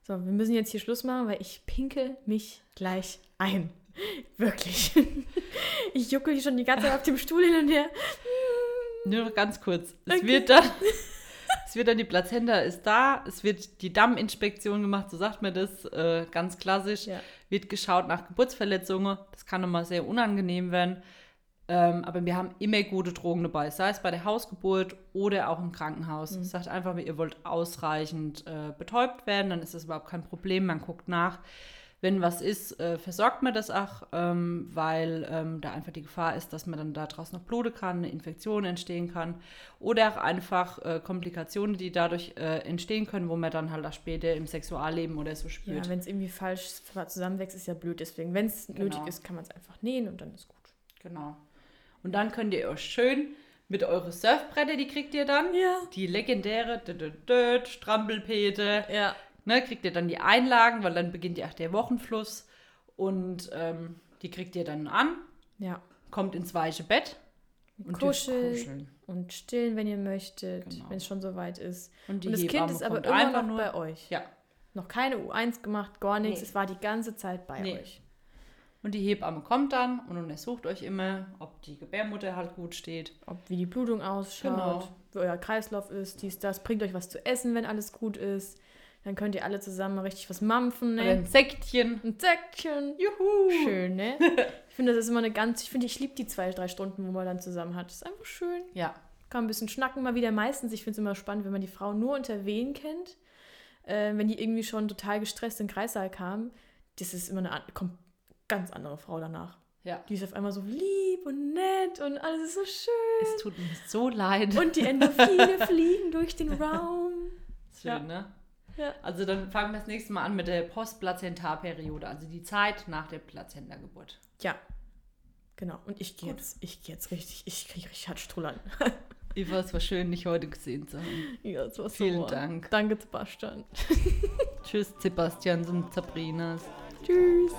Speaker 2: So, wir müssen jetzt hier Schluss machen, weil ich pinkel mich gleich ein. Wirklich. Ich juckel hier schon die ganze Zeit auf dem Stuhl hin und her.
Speaker 1: Nur noch ganz kurz. Es
Speaker 2: Okay.
Speaker 1: wird dann. Es wird dann die Plazenta ist da, es wird die Damminspektion gemacht, so sagt man das, äh, ganz klassisch.
Speaker 2: Ja.
Speaker 1: Wird geschaut nach Geburtsverletzungen, das kann immer sehr unangenehm werden. Ähm, aber wir haben immer gute Drogen dabei, sei es bei der Hausgeburt oder auch im Krankenhaus.
Speaker 2: Mhm.
Speaker 1: Sagt einfach, ihr wollt ausreichend äh, betäubt werden, dann ist das überhaupt kein Problem. Man guckt nach. Wenn was ist, äh, versorgt man das auch, ähm, weil ähm, da einfach die Gefahr ist, dass man dann daraus noch bluten kann, eine Infektion entstehen kann. Oder auch einfach äh, Komplikationen, die dadurch äh, entstehen können, wo man dann halt auch später im Sexualleben oder so spürt.
Speaker 2: Ja, wenn es irgendwie falsch zusammenwächst, ist ja blöd. Deswegen, wenn es
Speaker 1: Genau.
Speaker 2: nötig ist, kann man es einfach nähen und dann ist gut.
Speaker 1: Genau. Und dann könnt ihr euch schön mit eure Surfbretter, die kriegt ihr dann.
Speaker 2: Ja.
Speaker 1: Die legendäre Strampelpete.
Speaker 2: Ja.
Speaker 1: Ne, kriegt ihr dann die Einlagen, weil dann beginnt ja auch der Wochenfluss. Und ähm, die kriegt ihr dann an,
Speaker 2: Ja.
Speaker 1: kommt ins weiche Bett. Und
Speaker 2: Kuscheln und stillen, wenn ihr möchtet,
Speaker 1: Genau.
Speaker 2: wenn es schon soweit ist.
Speaker 1: Und die
Speaker 2: und das Kind
Speaker 1: Hebamme
Speaker 2: ist aber immer
Speaker 1: einfach
Speaker 2: noch
Speaker 1: nur.
Speaker 2: bei euch.
Speaker 1: Ja.
Speaker 2: Noch keine U1 gemacht, gar nichts.
Speaker 1: Nee.
Speaker 2: Es war die ganze Zeit bei
Speaker 1: Nee.
Speaker 2: euch.
Speaker 1: Und die Hebamme kommt dann und untersucht euch immer, ob die Gebärmutter halt gut steht.
Speaker 2: Ob wie die Blutung ausschaut,
Speaker 1: Genau.
Speaker 2: wie euer Kreislauf ist, dies, das. Bringt euch was zu essen, wenn alles gut ist. Dann könnt ihr alle zusammen mal richtig was mampfen,
Speaker 1: Oder
Speaker 2: ne?
Speaker 1: ein Säckchen.
Speaker 2: Ein Säckchen.
Speaker 1: Juhu!
Speaker 2: Schön, ne? Ich finde, das ist immer eine ganz, ich finde, ich liebe die zwei, drei Stunden, wo man dann zusammen hat. Das ist einfach schön.
Speaker 1: Ja.
Speaker 2: Kann ein bisschen schnacken mal wieder. Meistens, ich finde es immer spannend, wenn man die Frau nur unter Wehen kennt. Äh, wenn die irgendwie schon total gestresst in den Kreissaal kam, das ist immer eine kommt ganz andere Frau danach.
Speaker 1: Ja.
Speaker 2: Die ist auf einmal so lieb und nett und alles ist so schön.
Speaker 1: Es tut mir so leid.
Speaker 2: Und die Endorphine fliegen durch den Raum.
Speaker 1: Schön,
Speaker 2: Ja.
Speaker 1: ne?
Speaker 2: Ja.
Speaker 1: Also dann fangen wir das nächste Mal an mit der Postplazentarperiode, also die Zeit nach der Plazentageburt.
Speaker 2: Ja. Genau. Und ich gehe jetzt, ich gehe jetzt richtig, ich kriege richtig Herzstrullern.
Speaker 1: Eva, es war schön, dich heute gesehen zu haben.
Speaker 2: ja, das war
Speaker 1: Vielen
Speaker 2: super.
Speaker 1: Dank.
Speaker 2: Danke, Sebastian.
Speaker 1: Tschüss, Sebastian und Sabrinas.
Speaker 2: Tschüss.